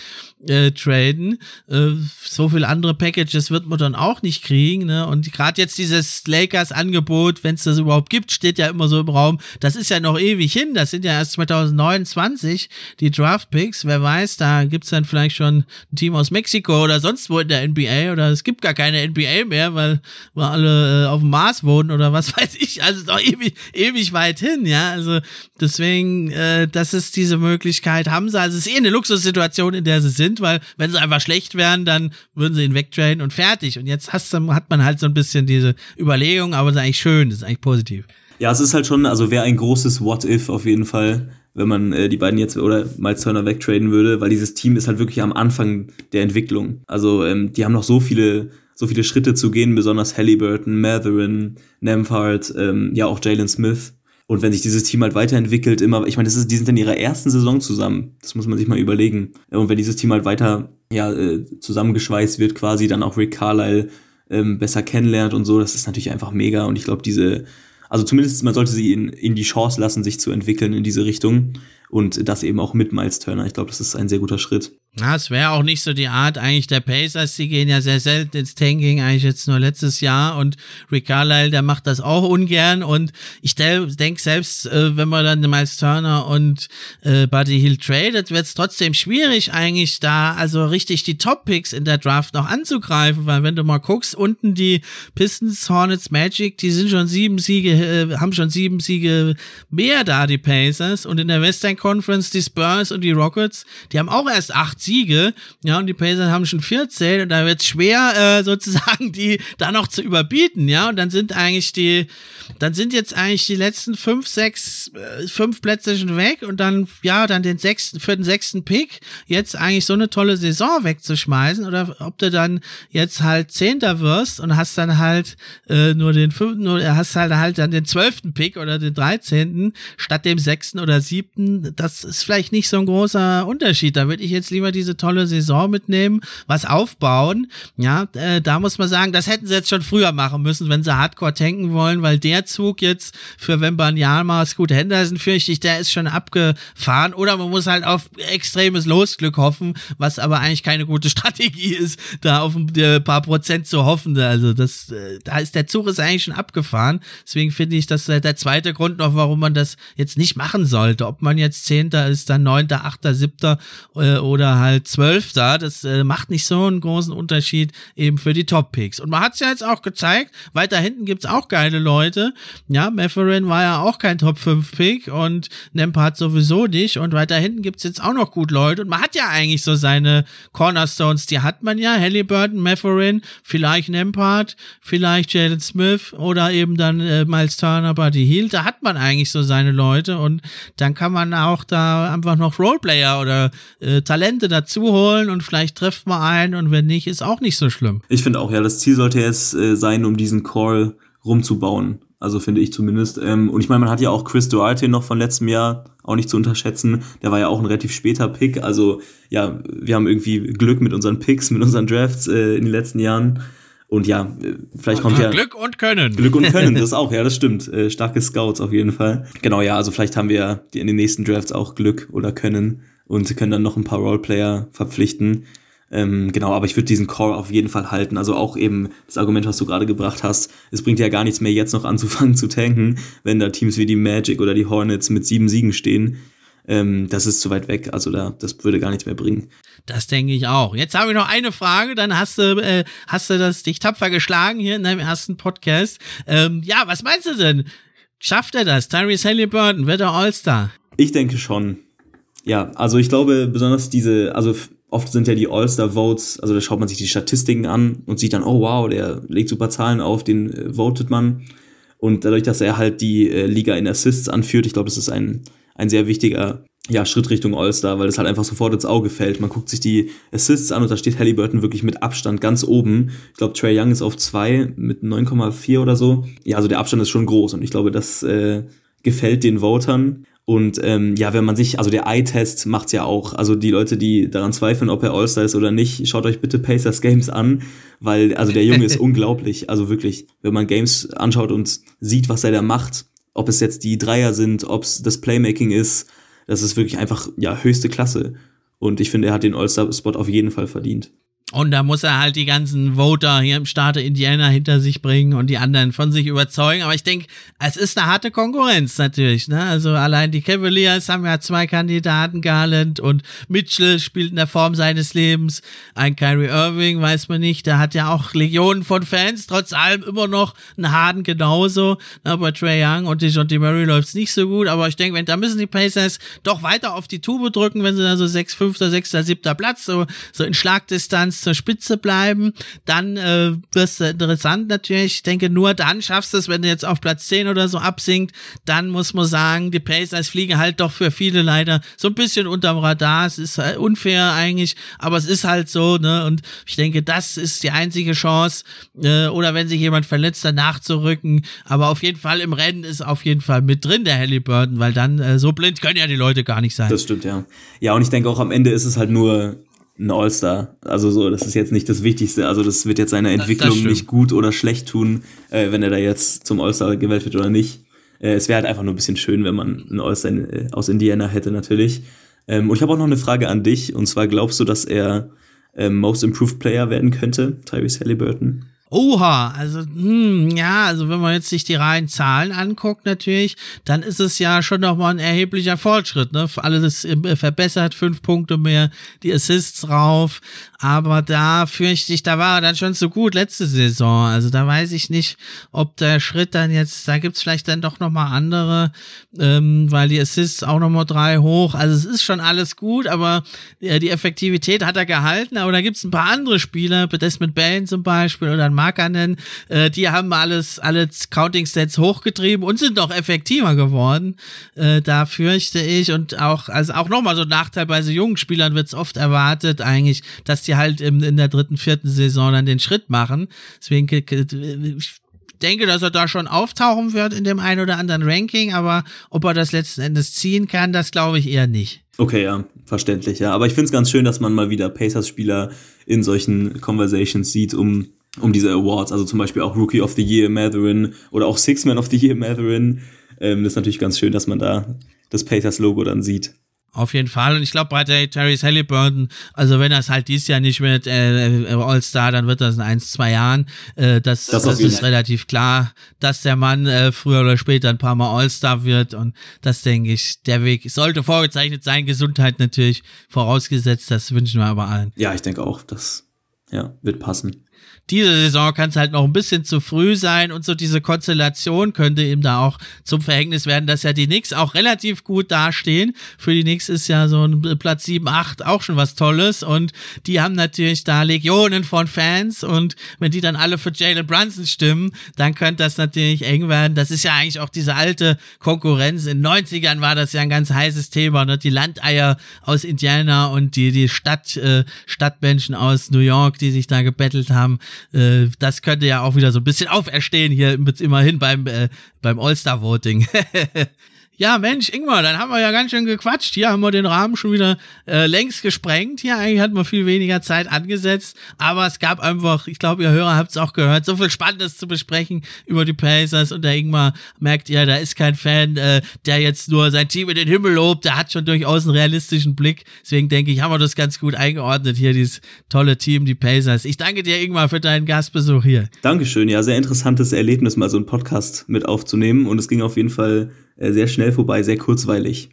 äh, traden. Äh, so viel andere Packages wird man dann auch nicht kriegen. Ne? Und gerade jetzt dieses Lakers-Angebot, wenn es das überhaupt gibt, steht ja immer so im Raum. Das ist ja noch ewig hin. Das sind ja erst 2029 die Draft-Picks. Wer weiß, da gibt's dann vielleicht schon ein Team aus Mexiko oder sonst wo in der NBA oder es gibt gar keine NBA mehr, weil wir alle äh, auf dem Mars wohnen oder was weiß ich. Also ist auch ewig, ewig weit hin, ja. Also deswegen, äh, das ist diese Möglichkeit, haben sie. Also es ist eh eine Luxussituation, in der sie sind sind, weil wenn sie einfach schlecht wären, dann würden sie ihn wegtrainen und fertig. Und jetzt hast, hat man halt so ein bisschen diese Überlegung, aber es ist eigentlich schön, das ist eigentlich positiv. Ja, es ist halt schon, also wäre ein großes What-If auf jeden Fall, wenn man äh, die beiden jetzt oder Miles Turner wegtraden würde, weil dieses Team ist halt wirklich am Anfang der Entwicklung. Also ähm, die haben noch so viele so viele Schritte zu gehen, besonders Halliburton, Matherin, Nemhart, ähm, ja auch Jalen Smith. Und wenn sich dieses Team halt weiterentwickelt, immer, ich meine, das ist, die sind in ihrer ersten Saison zusammen. Das muss man sich mal überlegen. Und wenn dieses Team halt weiter ja, äh, zusammengeschweißt wird, quasi dann auch Rick Carlisle ähm, besser kennenlernt und so, das ist natürlich einfach mega. Und ich glaube, diese, also zumindest man sollte sie in, in die Chance lassen, sich zu entwickeln in diese Richtung. Und das eben auch mit Miles Turner. Ich glaube, das ist ein sehr guter Schritt. Na, es wäre auch nicht so die Art eigentlich der Pacers. Die gehen ja sehr selten ins Tanking, eigentlich jetzt nur letztes Jahr. Und Rick Carlisle, der macht das auch ungern. Und ich denke selbst, äh, wenn man dann Miles Turner und äh, Buddy Hill tradet, wird es trotzdem schwierig eigentlich da also richtig die Top-Picks in der Draft noch anzugreifen. Weil wenn du mal guckst, unten die Pistons, Hornets, Magic, die sind schon sieben Siege, äh, haben schon sieben Siege mehr da, die Pacers. Und in der Western Conference die Spurs und die Rockets, die haben auch erst acht Siege, ja, und die Pacers haben schon 14 und da wird es schwer, äh, sozusagen die da noch zu überbieten, ja, und dann sind eigentlich die, dann sind jetzt eigentlich die letzten fünf, sechs, äh, fünf Plätze schon weg und dann, ja, dann den sechsten, für den sechsten Pick jetzt eigentlich so eine tolle Saison wegzuschmeißen oder ob du dann jetzt halt Zehnter wirst und hast dann halt äh, nur den fünften oder hast halt halt dann den zwölften Pick oder den dreizehnten statt dem sechsten oder siebten, das ist vielleicht nicht so ein großer Unterschied. Da würde ich jetzt lieber diese tolle Saison mitnehmen, was aufbauen. Ja, äh, da muss man sagen, das hätten sie jetzt schon früher machen müssen, wenn sie Hardcore tanken wollen, weil der Zug jetzt für Wembanyama, Scoot Henderson fürchte ich, der ist schon abgefahren. Oder man muss halt auf extremes Losglück hoffen, was aber eigentlich keine gute Strategie ist, da auf ein paar Prozent zu hoffen. Also das, äh, da ist der Zug ist eigentlich schon abgefahren. Deswegen finde ich, das der zweite Grund noch, warum man das jetzt nicht machen sollte. Ob man jetzt Zehnter ist, dann Neunter, Achter, Siebter äh, oder halt Zwölfter. Das äh, macht nicht so einen großen Unterschied eben für die Top-Picks. Und man hat es ja jetzt auch gezeigt, weiter hinten gibt's auch geile Leute. Ja, Matherin war ja auch kein Top-5-Pick und Nempart sowieso nicht. Und weiter hinten gibt's jetzt auch noch gut Leute. Und man hat ja eigentlich so seine Cornerstones, die hat man ja. Halliburton, Matherin, vielleicht Nempart, vielleicht Jalen Smith oder eben dann äh, Miles Turner, Buddy Hield. Da hat man eigentlich so seine Leute und dann kann man auch da einfach noch Roleplayer oder äh, Talente dazu holen und vielleicht trifft man einen und wenn nicht, ist auch nicht so schlimm. Ich finde auch, ja, das Ziel sollte jetzt äh, sein, um diesen Call rumzubauen. Also finde ich zumindest. Ähm, und ich meine, man hat ja auch Chris Duarte noch von letztem Jahr auch nicht zu unterschätzen. Der war ja auch ein relativ später Pick. Also ja, wir haben irgendwie Glück mit unseren Picks, mit unseren Drafts äh, in den letzten Jahren. Und ja, äh, vielleicht kommt ja. Glück und Können. Glück und Können, das auch, ja, das stimmt. Äh, starke Scouts auf jeden Fall. Genau, ja, also vielleicht haben wir in den nächsten Drafts auch Glück oder Können und können dann noch ein paar Roleplayer verpflichten. Ähm, genau, aber ich würde diesen Core auf jeden Fall halten. Also auch eben das Argument, was du gerade gebracht hast. Es bringt ja gar nichts mehr, jetzt noch anzufangen zu tanken, wenn da Teams wie die Magic oder die Hornets mit sieben Siegen stehen. Ähm, das ist zu weit weg. Also da, das würde gar nichts mehr bringen. Das denke ich auch. Jetzt habe ich noch eine Frage, dann hast du, äh, hast du das dich tapfer geschlagen hier in deinem ersten Podcast. Ähm, ja, was meinst du denn? Schafft er das? Tyrese Halliburton, wird er All-Star? Ich denke schon. Ja, also ich glaube besonders diese, also oft sind ja die All-Star-Votes, also da schaut man sich die Statistiken an und sieht dann, oh wow, der legt super Zahlen auf, den äh, votet man. Und dadurch, dass er halt die äh, Liga in Assists anführt, ich glaube, das ist ein, ein sehr wichtiger ja, Schritt Richtung All-Star, weil das halt einfach sofort ins Auge fällt. Man guckt sich die Assists an und da steht Halliburton wirklich mit Abstand ganz oben. Ich glaube, Trey Young ist auf zwei mit 9,4 oder so. Ja, also der Abstand ist schon groß und ich glaube, das äh, gefällt den Votern. Und ähm, ja, wenn man sich, also der Eye-Test macht's ja auch. Also die Leute, die daran zweifeln, ob er All-Star ist oder nicht, schaut euch bitte Pacers Games an, weil also der Junge ist unglaublich. Also wirklich, wenn man Games anschaut und sieht, was er da macht, ob es jetzt die Dreier sind, ob es das Playmaking ist, das ist wirklich einfach ja höchste Klasse. Und ich finde, er hat den All-Star-Spot auf jeden Fall verdient. Und da muss er halt die ganzen Voter hier im Staate Indiana hinter sich bringen und die anderen von sich überzeugen. Aber ich denke, es ist eine harte Konkurrenz natürlich. Ne? Also allein die Cavaliers haben ja zwei Kandidaten, Garland und Mitchell spielt in der Form seines Lebens. Ein Kyrie Irving, weiß man nicht, der hat ja auch Legionen von Fans, trotz allem immer noch einen Harden genauso. Ne? Bei Trey Young und die John Murray läuft's nicht so gut. Aber ich denke, da müssen die Pacers doch weiter auf die Tube drücken, wenn sie da so 6, 5., 6., 7. Platz, so, so in Schlagdistanz zur Spitze bleiben, dann äh, wirst du interessant natürlich. Ich denke, nur dann schaffst du es, wenn du jetzt auf Platz 10 oder so absinkt, dann muss man sagen, die Pacers fliegen halt doch für viele leider so ein bisschen unterm Radar. Es ist äh, unfair eigentlich, aber es ist halt so, ne? Und ich denke, das ist die einzige Chance. Äh, oder wenn sich jemand verletzt, danach zu rücken. Aber auf jeden Fall im Rennen ist auf jeden Fall mit drin der Halliburton, weil dann äh, so blind können ja die Leute gar nicht sein. Das stimmt, ja. Ja, und ich denke auch am Ende ist es halt nur ein All-Star. Also so, das ist jetzt nicht das Wichtigste. Also das wird jetzt seiner Entwicklung nicht gut oder schlecht tun, äh, wenn er da jetzt zum All-Star gewählt wird oder nicht. Äh, es wäre halt einfach nur ein bisschen schön, wenn man einen All-Star äh, aus Indiana hätte natürlich. Ähm, und ich habe auch noch eine Frage an dich. Und zwar glaubst du, dass er ähm, Most Improved Player werden könnte, Tyrese Halliburton? Oha, also hm, ja, also wenn man jetzt sich die reinen Zahlen anguckt natürlich, dann ist es ja schon nochmal ein erheblicher Fortschritt, ne? Alles äh, verbessert, fünf Punkte mehr, die Assists rauf, aber da fürchte ich, da war er dann schon so gut letzte Saison, also da weiß ich nicht, ob der Schritt dann jetzt, da gibt's vielleicht dann doch nochmal andere, ähm, weil die Assists auch nochmal drei hoch, also es ist schon alles gut, aber äh, die Effektivität hat er gehalten, aber da gibt's ein paar andere Spieler, Desmond Bain zum Beispiel oder ein Markanen, äh, die haben alles, alle Counting-Stats hochgetrieben und sind noch effektiver geworden. Äh, da fürchte ich und auch, also auch nochmal so ein Nachteil bei so jungen Spielern wird es oft erwartet eigentlich, dass die halt im, in der dritten, vierten Saison dann den Schritt machen. Deswegen denke, dass er da schon auftauchen wird in dem einen oder anderen Ranking, aber ob er das letzten Endes ziehen kann, das glaube ich eher nicht. Okay, ja, verständlich, ja. Aber ich finde es ganz schön, dass man mal wieder Pacers-Spieler in solchen Conversations sieht, um um diese Awards, also zum Beispiel auch Rookie of the Year Matherin oder auch Six Man of the Year Matherin. Ähm, das ist natürlich ganz schön, dass man da das Pacers-Logo dann sieht. Auf jeden Fall. Und ich glaube, bei der Terry Halliburton, also wenn das halt dieses Jahr nicht mit äh, äh, All-Star, dann wird das in ein, zwei Jahren. Äh, das das, das ist relativ klar, dass der Mann äh, früher oder später ein paar Mal All-Star wird. Und das denke ich, der Weg sollte vorgezeichnet sein. Gesundheit natürlich vorausgesetzt, das wünschen wir aber allen. Ja, ich denke auch, das ja, wird passen diese Saison kann es halt noch ein bisschen zu früh sein und so diese Konstellation könnte ihm da auch zum Verhängnis werden, dass ja die Knicks auch relativ gut dastehen. Für die Knicks ist ja so ein Platz 7, 8 auch schon was Tolles und die haben natürlich da Legionen von Fans und wenn die dann alle für Jalen Brunson stimmen, dann könnte das natürlich eng werden. Das ist ja eigentlich auch diese alte Konkurrenz. In den 90ern war das ja ein ganz heißes Thema, ne? die Landeier aus Indiana und die, die Stadt, äh, Stadtmenschen aus New York, die sich da gebettelt haben. Äh, das könnte ja auch wieder so ein bisschen auferstehen hier immerhin beim, äh, beim All-Star-Voting. Ja, Mensch, Ingmar, dann haben wir ja ganz schön gequatscht. Hier haben wir den Rahmen schon wieder äh, längst gesprengt. Hier eigentlich hatten wir viel weniger Zeit angesetzt. Aber es gab einfach, ich glaube, ihr Hörer habt es auch gehört, so viel Spannendes zu besprechen über die Pacers. Und der Ingmar merkt ja, da ist kein Fan, äh, der jetzt nur sein Team in den Himmel lobt. Der hat schon durchaus einen realistischen Blick. Deswegen denke ich, haben wir das ganz gut eingeordnet hier, dieses tolle Team, die Pacers. Ich danke dir, Ingmar, für deinen Gastbesuch hier. Dankeschön. Ja, sehr interessantes Erlebnis, mal so einen Podcast mit aufzunehmen. Und es ging auf jeden Fall sehr schnell vorbei, sehr kurzweilig.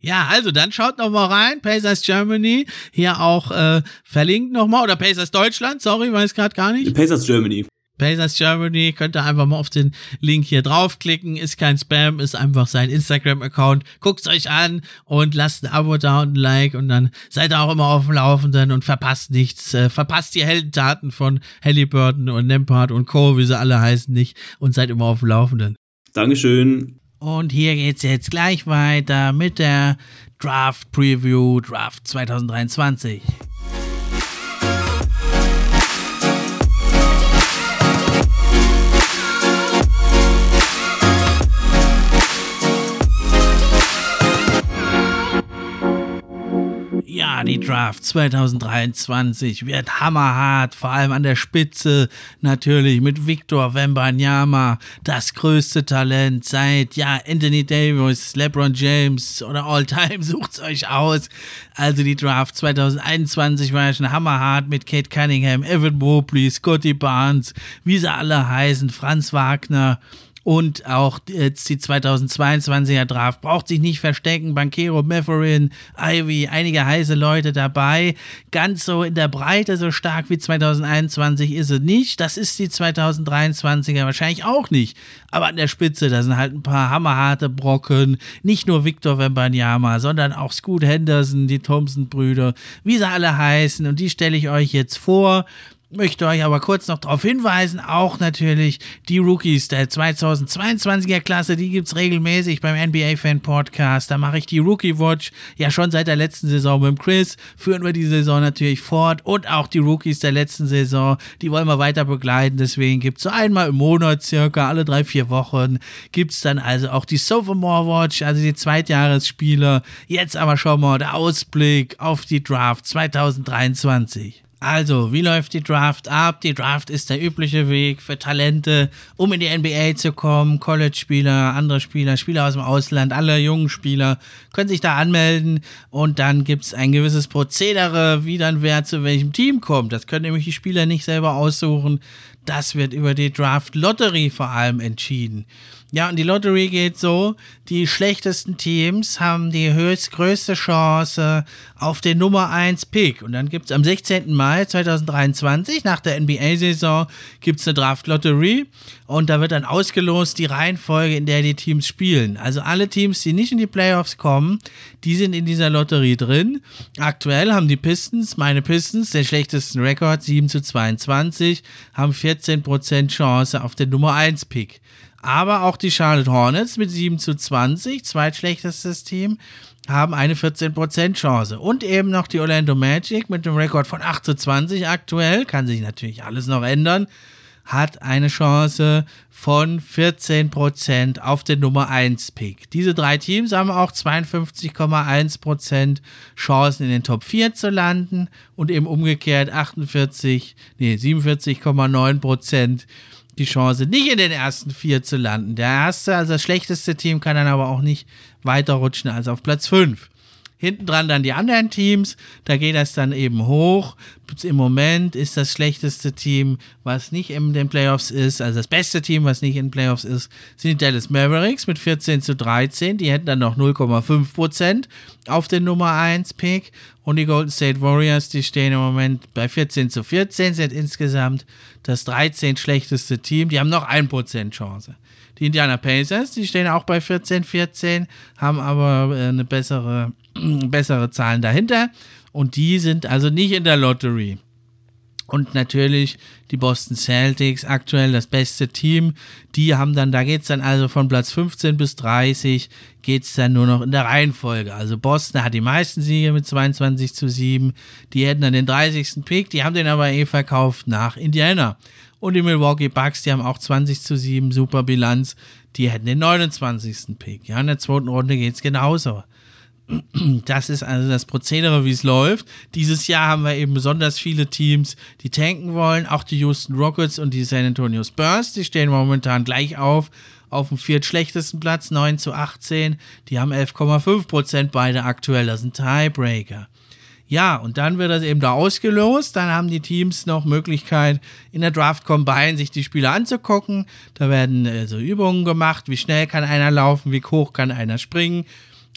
Ja, also dann schaut noch mal rein, Pacers Germany, hier auch äh, verlinkt noch mal oder Pacers Deutschland, sorry, weiß gerade gar nicht. Pacers Germany. Pacers Germany, könnt ihr einfach mal auf den Link hier draufklicken, ist kein Spam, ist einfach sein Instagram-Account. Guckt's euch an und lasst ein Abo da und ein Like und dann seid ihr auch immer auf dem Laufenden und verpasst nichts. Äh, verpasst die Heldentaten von Halliburton und Nempart und Co., wie sie alle heißen, nicht und seid immer auf dem Laufenden. Dankeschön. Und hier geht's jetzt gleich weiter mit der Draft Preview Draft 2023. Draft 2023 wird hammerhart, vor allem an der Spitze natürlich mit Victor Wembanyama, das größte Talent seit ja Anthony Davis, LeBron James oder All Time, sucht's euch aus. Also die Draft 2021 war ja schon hammerhart mit Kate Cunningham, Evan Mobley, Scotty Barnes, wie sie alle heißen, Franz Wagner und auch jetzt die 2022er Draft braucht sich nicht verstecken. Bankero, Matherin, Ivy, einige heiße Leute dabei. Ganz so in der Breite so stark wie 2021 ist es nicht. Das ist die 2023er wahrscheinlich auch nicht. Aber an der Spitze, da sind halt ein paar hammerharte Brocken. Nicht nur Victor Wembanyama, sondern auch Scoot Henderson, die Thompson-Brüder, wie sie alle heißen. Und die stelle ich euch jetzt vor möchte euch aber kurz noch darauf hinweisen, auch natürlich die Rookies der 2022er Klasse, die gibt es regelmäßig beim NBA Fan Podcast. Da mache ich die Rookie Watch ja schon seit der letzten Saison mit dem Chris. Führen wir die Saison natürlich fort und auch die Rookies der letzten Saison, die wollen wir weiter begleiten. Deswegen gibt es so einmal im Monat, circa alle drei, vier Wochen, gibt es dann also auch die Sophomore Watch, also die Zweitjahresspieler. Jetzt aber schon mal der Ausblick auf die Draft 2023. Also, wie läuft die Draft ab? Die Draft ist der übliche Weg für Talente, um in die NBA zu kommen. College-Spieler, andere Spieler, Spieler aus dem Ausland, alle jungen Spieler können sich da anmelden und dann gibt es ein gewisses Prozedere, wie dann wer zu welchem Team kommt. Das können nämlich die Spieler nicht selber aussuchen. Das wird über die Draft Lottery vor allem entschieden. Ja, und die Lottery geht so, die schlechtesten Teams haben die höchst größte Chance auf den Nummer 1 Pick. Und dann gibt es am 16. Mai 2023, nach der NBA-Saison, gibt es eine Draft Lottery und da wird dann ausgelost die Reihenfolge, in der die Teams spielen. Also alle Teams, die nicht in die Playoffs kommen, die sind in dieser Lotterie drin. Aktuell haben die Pistons, meine Pistons, den schlechtesten Rekord, 7 zu 22, haben 14% Chance auf den Nummer 1 Pick. Aber auch die Charlotte Hornets mit 7 zu 20, zweitschlechtestes Team, haben eine 14% Chance. Und eben noch die Orlando Magic mit einem Rekord von 8 zu 20 aktuell, kann sich natürlich alles noch ändern, hat eine Chance von 14% auf den Nummer 1 Pick. Diese drei Teams haben auch 52,1% Chancen in den Top 4 zu landen und eben umgekehrt 48, nee, 47,9% die Chance, nicht in den ersten vier zu landen. Der erste, also das schlechteste Team, kann dann aber auch nicht weiter rutschen als auf Platz 5. Hinten dran dann die anderen Teams, da geht das dann eben hoch. Im Moment ist das schlechteste Team, was nicht in den Playoffs ist, also das beste Team, was nicht in den Playoffs ist, sind die Dallas Mavericks mit 14 zu 13. Die hätten dann noch 0,5% auf den Nummer 1 Pick. Und die Golden State Warriors, die stehen im Moment bei 14 zu 14, sind insgesamt das 13 schlechteste Team. Die haben noch 1% Chance. Die Indiana Pacers, die stehen auch bei 14, 14, haben aber äh, eine bessere, bessere Zahlen dahinter. Und die sind also nicht in der Lottery. Und natürlich die Boston Celtics, aktuell das beste Team. Die haben dann, da geht es dann also von Platz 15 bis 30, geht es dann nur noch in der Reihenfolge. Also Boston hat die meisten Siege mit 22 zu 7. Die hätten dann den 30. Pick, die haben den aber eh verkauft nach Indiana. Und die Milwaukee Bucks, die haben auch 20 zu 7, super Bilanz. Die hätten den 29. Pick. Ja, in der zweiten Runde geht es genauso. Das ist also das Prozedere, wie es läuft. Dieses Jahr haben wir eben besonders viele Teams, die tanken wollen. Auch die Houston Rockets und die San Antonio Spurs, die stehen momentan gleich auf, auf dem viertschlechtesten Platz, 9 zu 18. Die haben 11,5 Prozent beide aktuell. Das sind Tiebreaker. Ja, und dann wird das eben da ausgelost. Dann haben die Teams noch Möglichkeit, in der Draft Combine sich die Spieler anzugucken. Da werden äh, so Übungen gemacht. Wie schnell kann einer laufen? Wie hoch kann einer springen?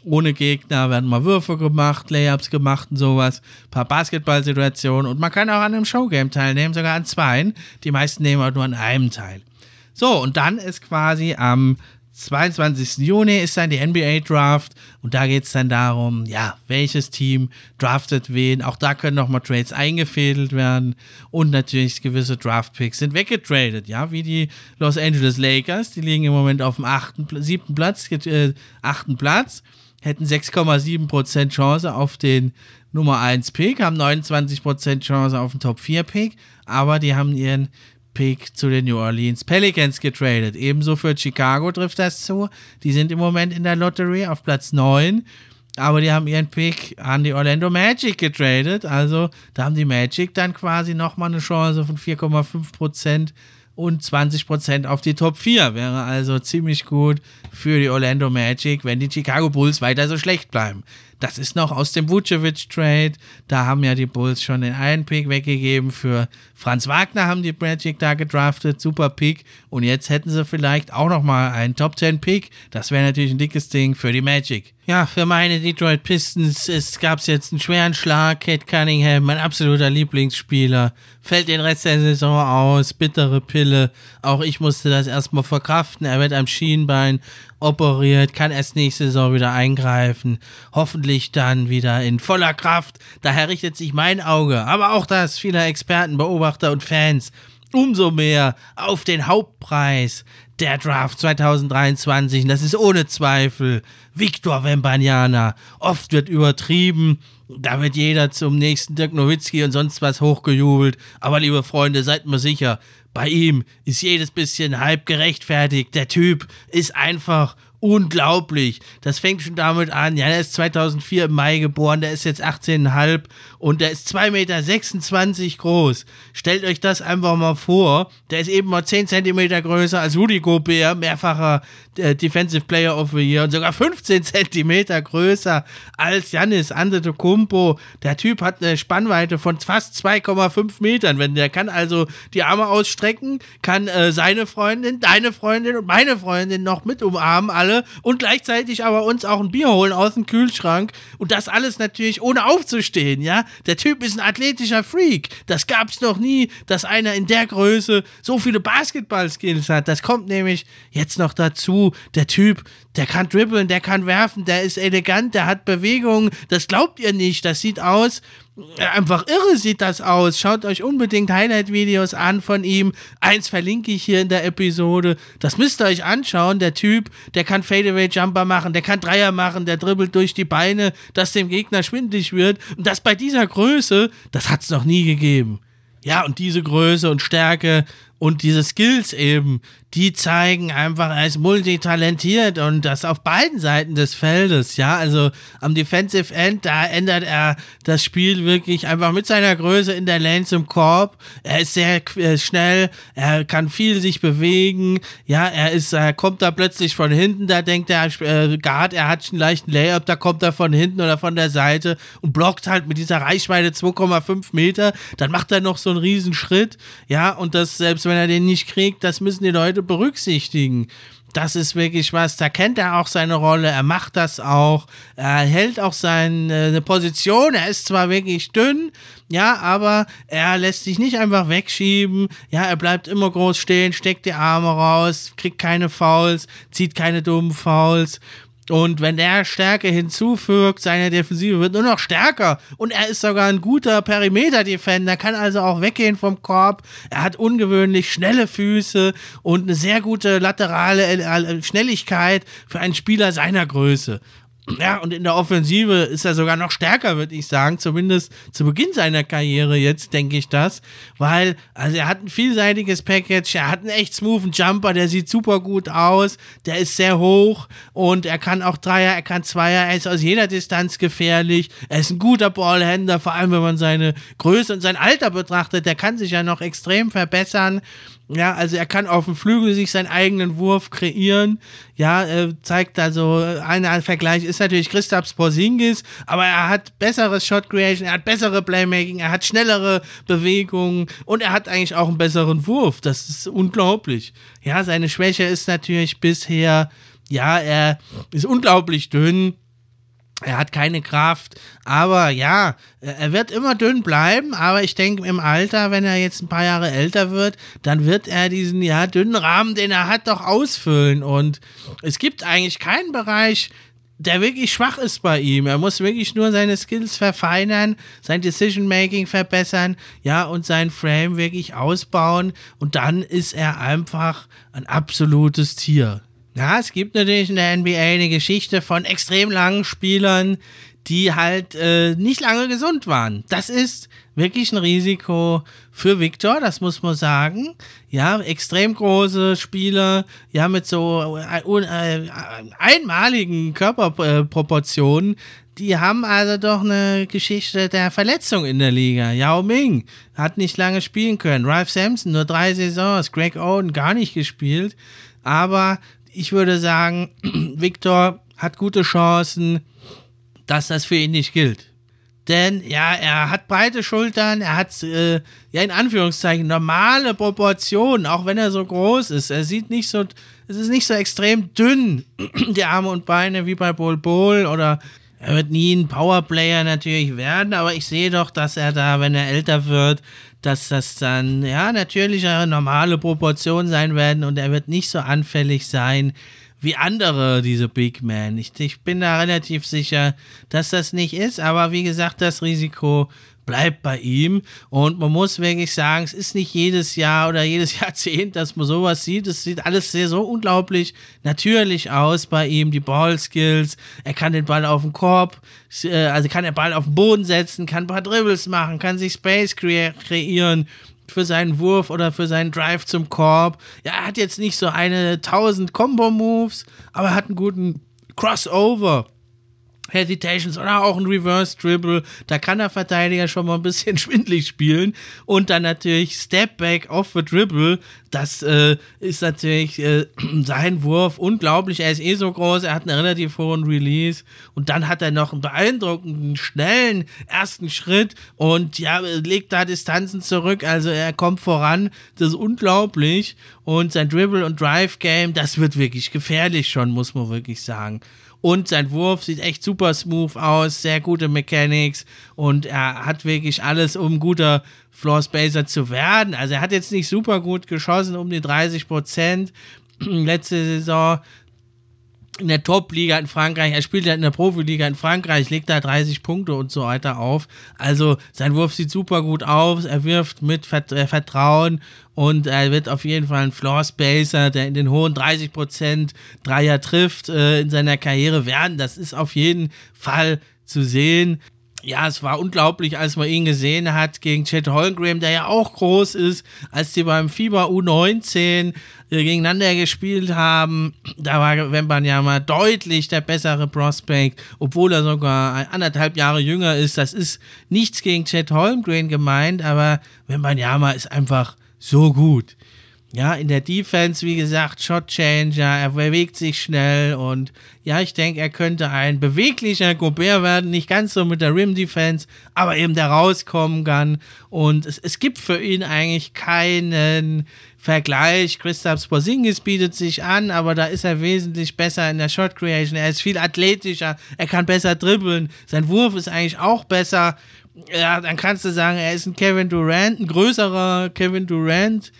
Ohne Gegner werden mal Würfe gemacht, Layups gemacht und sowas, ein paar Basketballsituationen und man kann auch an einem Showgame teilnehmen, sogar an zweien. Die meisten nehmen halt nur an einem teil. So, und dann ist quasi am 22. Juni ist dann die NBA Draft und da geht es dann darum, ja, welches Team draftet wen. Auch da können nochmal Trades eingefädelt werden und natürlich gewisse Draft Picks sind weggetradet, ja, wie die Los Angeles Lakers, die liegen im Moment auf dem achten, siebten Platz, äh, achten Platz hätten 6,7% Chance auf den Nummer 1 Pick, haben 29% Chance auf den Top 4 Pick, aber die haben ihren Pick zu den New Orleans Pelicans getradet. Ebenso für Chicago trifft das zu. Die sind im Moment in der Lottery auf Platz 9, aber die haben ihren Pick an die Orlando Magic getradet. Also da haben die Magic dann quasi nochmal eine Chance von 4,5% und 20% auf die Top 4. Wäre also ziemlich gut für die Orlando Magic, wenn die Chicago Bulls weiter so schlecht bleiben. Das ist noch aus dem Vucevic-Trade. Da haben ja die Bulls schon den einen Pick weggegeben. Für Franz Wagner haben die Magic da gedraftet. Super Pick. Und jetzt hätten sie vielleicht auch noch mal einen Top 10 Pick. Das wäre natürlich ein dickes Ding für die Magic. Ja, für meine Detroit Pistons gab es jetzt einen schweren Schlag. Kate Cunningham, mein absoluter Lieblingsspieler, fällt den Rest der Saison aus. Bittere Pille. Auch ich musste das erstmal verkraften. Er wird am Schienbein operiert, kann erst nächste Saison wieder eingreifen. Hoffentlich dann wieder in voller Kraft. Daher richtet sich mein Auge, aber auch das vieler Experten, Beobachter und Fans umso mehr auf den Hauptpreis der Draft 2023. Und das ist ohne Zweifel Victor Wembanyama. Oft wird übertrieben. Da wird jeder zum nächsten Dirk Nowitzki und sonst was hochgejubelt. Aber liebe Freunde, seid mir sicher, bei ihm ist jedes bisschen halb gerechtfertigt. Der Typ ist einfach unglaublich. Das fängt schon damit an. Ja, der ist 2004 im Mai geboren, der ist jetzt 18,5 und der ist 2,26 Meter groß. Stellt euch das einfach mal vor. Der ist eben mal 10 Zentimeter größer als Rudy Gobert, mehrfacher äh, Defensive Player of the Year und sogar 15 Zentimeter größer als Janis Antetokounmpo. Der Typ hat eine Spannweite von fast 2,5 Metern. Wenn der kann also die Arme ausstrecken, kann äh, seine Freundin, deine Freundin und meine Freundin noch mit umarmen, alle und gleichzeitig aber uns auch ein Bier holen aus dem Kühlschrank und das alles natürlich ohne aufzustehen, ja? Der Typ ist ein athletischer Freak. Das gab's noch nie, dass einer in der Größe so viele Basketball-Skills hat. Das kommt nämlich jetzt noch dazu. Der Typ, der kann dribbeln, der kann werfen, der ist elegant, der hat Bewegungen. Das glaubt ihr nicht. Das sieht aus, einfach irre sieht das aus. Schaut euch unbedingt Highlight-Videos an von ihm. Eins verlinke ich hier in der Episode. Das müsst ihr euch anschauen. Der Typ, der kann Fadeaway-Jumper machen, der kann Dreier machen, der dribbelt durch die Beine, dass dem Gegner schwindlig wird. Und das bei dieser Größe, das hat es noch nie gegeben. Ja, und diese Größe und Stärke und diese Skills eben, die zeigen einfach, er ist multitalentiert und das auf beiden Seiten des Feldes, ja, also am Defensive End, da ändert er das Spiel wirklich einfach mit seiner Größe in der Lane zum Korb. Er ist sehr äh, schnell, er kann viel sich bewegen, ja, er ist, er kommt da plötzlich von hinten, da denkt der äh, Guard, er hat einen leichten Layup, da kommt er von hinten oder von der Seite und blockt halt mit dieser Reichweite 2,5 Meter, dann macht er noch so einen riesen Schritt, ja, und das selbst wenn er den nicht kriegt, das müssen die Leute berücksichtigen. Das ist wirklich was, da kennt er auch seine Rolle, er macht das auch, er hält auch seine Position, er ist zwar wirklich dünn, ja, aber er lässt sich nicht einfach wegschieben, ja, er bleibt immer groß stehen, steckt die Arme raus, kriegt keine Fouls, zieht keine dummen Fouls Und wenn der Stärke hinzufügt, seine Defensive wird nur noch stärker. Und er ist sogar ein guter Perimeter-Defender, kann also auch weggehen vom Korb. Er hat ungewöhnlich schnelle Füße und eine sehr gute laterale äh, Schnelligkeit für einen Spieler seiner Größe. Ja, und in der Offensive ist er sogar noch stärker, würde ich sagen. Zumindest zu Beginn seiner Karriere jetzt, denke ich das. Weil, also er hat ein vielseitiges Package, er hat einen echt smoothen Jumper, der sieht super gut aus, der ist sehr hoch und er kann auch Dreier, er kann Zweier, er ist aus jeder Distanz gefährlich. Er ist ein guter Ballhändler, vor allem wenn man seine Größe und sein Alter betrachtet. Der kann sich ja noch extrem verbessern. Ja, also er kann auf dem Flügel sich seinen eigenen Wurf kreieren. Ja, äh, zeigt also, ein Vergleich ist natürlich Christaps Porzingis, aber er hat besseres Shot Creation, er hat bessere Playmaking, er hat schnellere Bewegungen und er hat eigentlich auch einen besseren Wurf. Das ist unglaublich. Ja, seine Schwäche ist natürlich bisher, ja, er ist unglaublich dünn er hat keine Kraft, aber ja, er wird immer dünn bleiben, aber ich denke im Alter, wenn er jetzt ein paar Jahre älter wird, dann wird er diesen ja dünnen Rahmen, den er hat, doch ausfüllen und es gibt eigentlich keinen Bereich, der wirklich schwach ist bei ihm. Er muss wirklich nur seine Skills verfeinern, sein Decision Making verbessern, ja, und sein Frame wirklich ausbauen und dann ist er einfach ein absolutes Tier. Ja, es gibt natürlich in der NBA eine Geschichte von extrem langen Spielern, die halt äh, nicht lange gesund waren. Das ist wirklich ein Risiko für Victor, das muss man sagen. Ja, extrem große Spieler, ja, mit so äh, äh, einmaligen Körperproportionen. Die haben also doch eine Geschichte der Verletzung in der Liga. Yao Ming hat nicht lange spielen können. Ralph Sampson nur drei Saisons. Greg Oden gar nicht gespielt. Aber ich würde sagen, Victor hat gute Chancen, dass das für ihn nicht gilt. Denn ja, er hat breite Schultern, er hat äh, ja in Anführungszeichen normale Proportionen, auch wenn er so groß ist. Er sieht nicht so, es ist nicht so extrem dünn, die Arme und Beine wie bei Bol Bol oder er wird nie ein Powerplayer natürlich werden, aber ich sehe doch, dass er da, wenn er älter wird, dass das dann ja natürlich eine normale Proportion sein werden und er wird nicht so anfällig sein wie andere, diese Big Men. Ich, ich bin da relativ sicher, dass das nicht ist, aber wie gesagt, das Risiko bleibt bei ihm. Und man muss wirklich sagen, es ist nicht jedes Jahr oder jedes Jahrzehnt, dass man sowas sieht. Es sieht alles sehr so unglaublich natürlich aus bei ihm. Die Ballskills, er kann den Ball auf den Korb, äh, also kann den Ball auf den Boden setzen, kann ein paar Dribbles machen, kann sich Space kre kreieren für seinen Wurf oder für seinen Drive zum Korb. Ja, er hat jetzt nicht so eine 1000 Combo-Moves, aber er hat einen guten Crossover. Hesitations oder auch ein Reverse Dribble. Da kann der Verteidiger schon mal ein bisschen schwindlig spielen. Und dann natürlich Step Back off the Dribble. Das äh, ist natürlich äh, sein Wurf unglaublich. Er ist eh so groß, er hat einen relativ hohen Release. Und dann hat er noch einen beeindruckenden, schnellen ersten Schritt und ja, legt da Distanzen zurück. Also er kommt voran. Das ist unglaublich. Und sein Dribble- und Drive-Game, das wird wirklich gefährlich schon, muss man wirklich sagen. Und sein Wurf sieht echt super smooth aus, sehr gute Mechanics und er hat wirklich alles, um guter Floor Spacer zu werden. Also er hat jetzt nicht super gut geschossen, um die 30 Prozent. Letzte Saison in der Top-Liga in Frankreich, er spielt ja in der Profiliga in Frankreich, legt da 30 Punkte und so weiter auf. Also sein Wurf sieht super gut aus, er wirft mit äh, Vertrauen und er wird auf jeden Fall ein Floor Spacer, der in den hohen 30% Dreier trifft äh, in seiner Karriere werden. Das ist auf jeden Fall zu sehen ja, es war unglaublich, als man ihn gesehen hat gegen Chet Holmgren, der ja auch groß ist, als die beim FIBA U19 äh, gegeneinander gespielt haben. Da war Wembanyama deutlich der bessere Prospect, obwohl er sogar anderthalb Jahre jünger ist. Das ist nichts gegen Chet Holmgren gemeint, aber Wembanyama ist einfach so gut. Ja, in der Defense, wie gesagt, Shot Changer, er bewegt sich schnell und ja, ich denke, er könnte ein beweglicher Gobert werden, nicht ganz so mit der Rim Defense, aber eben der rauskommen kann. Und es, es gibt für ihn eigentlich keinen Vergleich. Christoph Porzingis bietet sich an, aber da ist er wesentlich besser in der Shot Creation, er ist viel athletischer, er kann besser dribbeln, sein Wurf ist eigentlich auch besser. Ja, dann kannst du sagen, er ist ein Kevin Durant, ein größerer Kevin Durant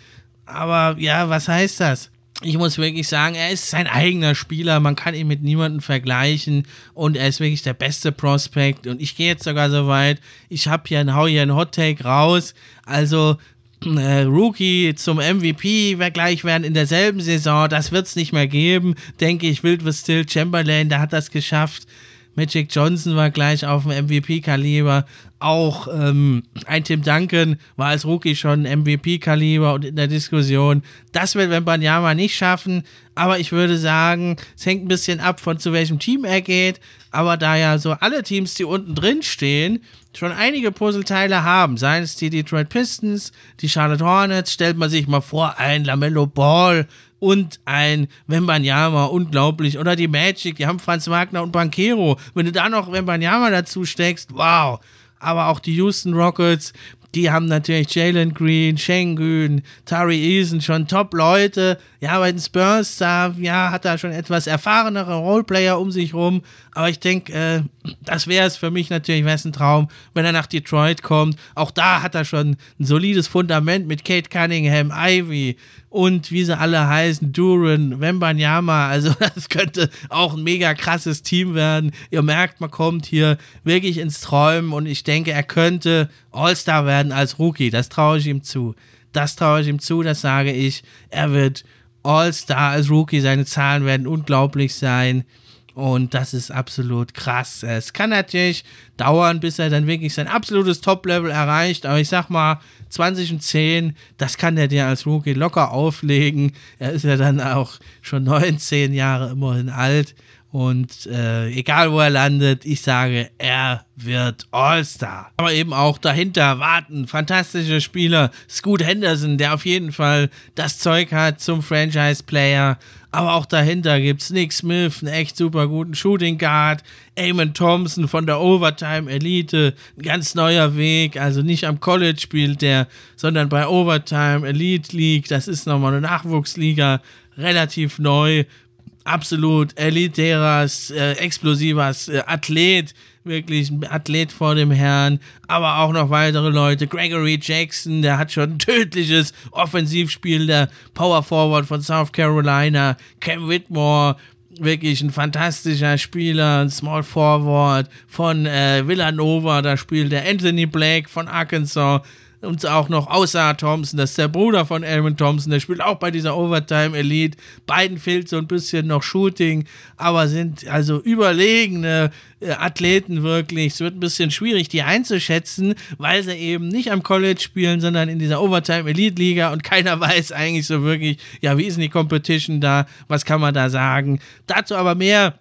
aber ja, was heißt das? ich muss wirklich sagen, er ist sein eigener Spieler, man kann ihn mit niemandem vergleichen. Und er ist wirklich der beste Prospect. Und ich gehe jetzt sogar so weit, ich habe hier, hau hier einen Hot Take raus, also äh, Rookie zum MVP gleich werden in derselben Saison, das wird es nicht mehr geben, denke ich, Wild Still. Chamberlain, der hat das geschafft, Magic Johnson war gleich auf dem MVP-Kaliber. Auch ähm, ein Tim Duncan war als Rookie schon MVP-Kaliber und in der Diskussion. Das wird Wembanyama nicht schaffen. Aber ich würde sagen, es hängt ein bisschen ab, von zu welchem Team er geht. Aber da ja so alle Teams, die unten drin stehen, schon einige Puzzleteile haben, seien es die Detroit Pistons, die Charlotte Hornets, stellt man sich mal vor, ein Lamello Ball und ein Wembanyama, unglaublich. Oder die Magic, die haben Franz Wagner und Banquero. Wenn du da noch Wembanyama dazu steckst, wow. Aber auch die Houston Rockets, die haben natürlich Jalen Green, Schengen, Tari Eason, schon Top-Leute. Ja, bei den Spurs, da ja, hat er schon etwas erfahrenere Roleplayer um sich rum. Aber ich denke, äh, das wäre es für mich natürlich, wäre ein Traum, wenn er nach Detroit kommt. Auch da hat er schon ein solides Fundament mit Kate Cunningham, Ivy und wie sie alle heißen, Duran, Wembanyama. Also das könnte auch ein mega krasses Team werden. Ihr merkt, man kommt hier wirklich ins Träumen und ich denke, er könnte All-Star werden als Rookie. Das traue ich ihm zu. Das traue ich ihm zu, das sage ich. Er wird All-Star als Rookie. Seine Zahlen werden unglaublich sein. Und das ist absolut krass. Es kann natürlich dauern, bis er dann wirklich sein absolutes Top-Level erreicht. Aber ich sag mal, 20 und 10, das kann er dir als Rookie locker auflegen. Er ist ja dann auch schon 19 Jahre immerhin alt. Und äh, egal wo er landet, ich sage, er wird All-Star. Aber eben auch dahinter warten fantastische Spieler. Scoot Henderson, der auf jeden Fall das Zeug hat zum Franchise-Player. Aber auch dahinter gibt es Nick Smith, einen echt super guten Shooting Guard. Eamon Thompson von der Overtime Elite, ein ganz neuer Weg. Also nicht am College spielt der, sondern bei Overtime Elite League. Das ist nochmal eine Nachwuchsliga, relativ neu absolut elitäres, äh, explosives äh, Athlet, wirklich ein Athlet vor dem Herrn, aber auch noch weitere Leute. Gregory Jackson, der hat schon ein tödliches Offensivspiel, der Power Forward von South Carolina. Cam Whitmore, wirklich ein fantastischer Spieler, ein Small Forward von äh, Villanova, da spielt der Anthony Blake von Arkansas und auch noch außer Thompson, das ist der Bruder von Elman Thompson, der spielt auch bei dieser Overtime Elite. Beiden fehlt so ein bisschen noch Shooting, aber sind also überlegene äh, Athleten wirklich. Es wird ein bisschen schwierig, die einzuschätzen, weil sie eben nicht am College spielen, sondern in dieser Overtime Elite Liga und keiner weiß eigentlich so wirklich, ja, wie ist denn die Competition da, was kann man da sagen. Dazu aber mehr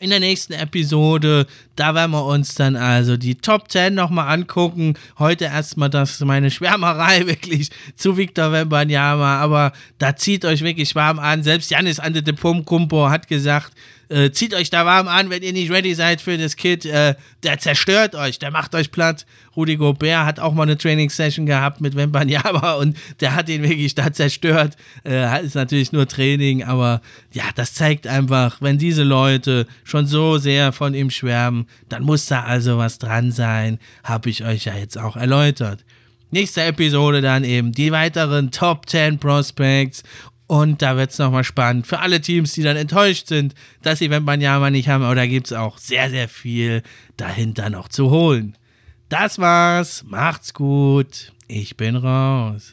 in der nächsten Episode. Da werden wir uns dann also die Top 10 nochmal angucken. Heute erstmal das meine Schwärmerei wirklich zu Victor Wembanyama, aber da zieht euch wirklich warm an. Selbst Janis Antetokounmpo hat gesagt, äh, zieht euch da warm an, wenn ihr nicht ready seid für das Kid. Äh, der zerstört euch, der macht euch platt. Rudi Gobert hat auch mal eine Training-Session gehabt mit Wembanyama und der hat ihn wirklich da zerstört. Äh, ist natürlich nur Training, aber ja, das zeigt einfach, wenn diese Leute schon so sehr von ihm schwärmen, dann muss da also was dran sein. Habe ich euch ja jetzt auch erläutert. Nächste Episode dann eben die weiteren Top 10 Prospects und da wird es nochmal spannend für alle Teams, die dann enttäuscht sind, dass sie Wembanyama nicht haben. Aber da gibt es auch sehr, sehr viel dahinter noch zu holen. Das war's. Macht's gut. Ich bin raus.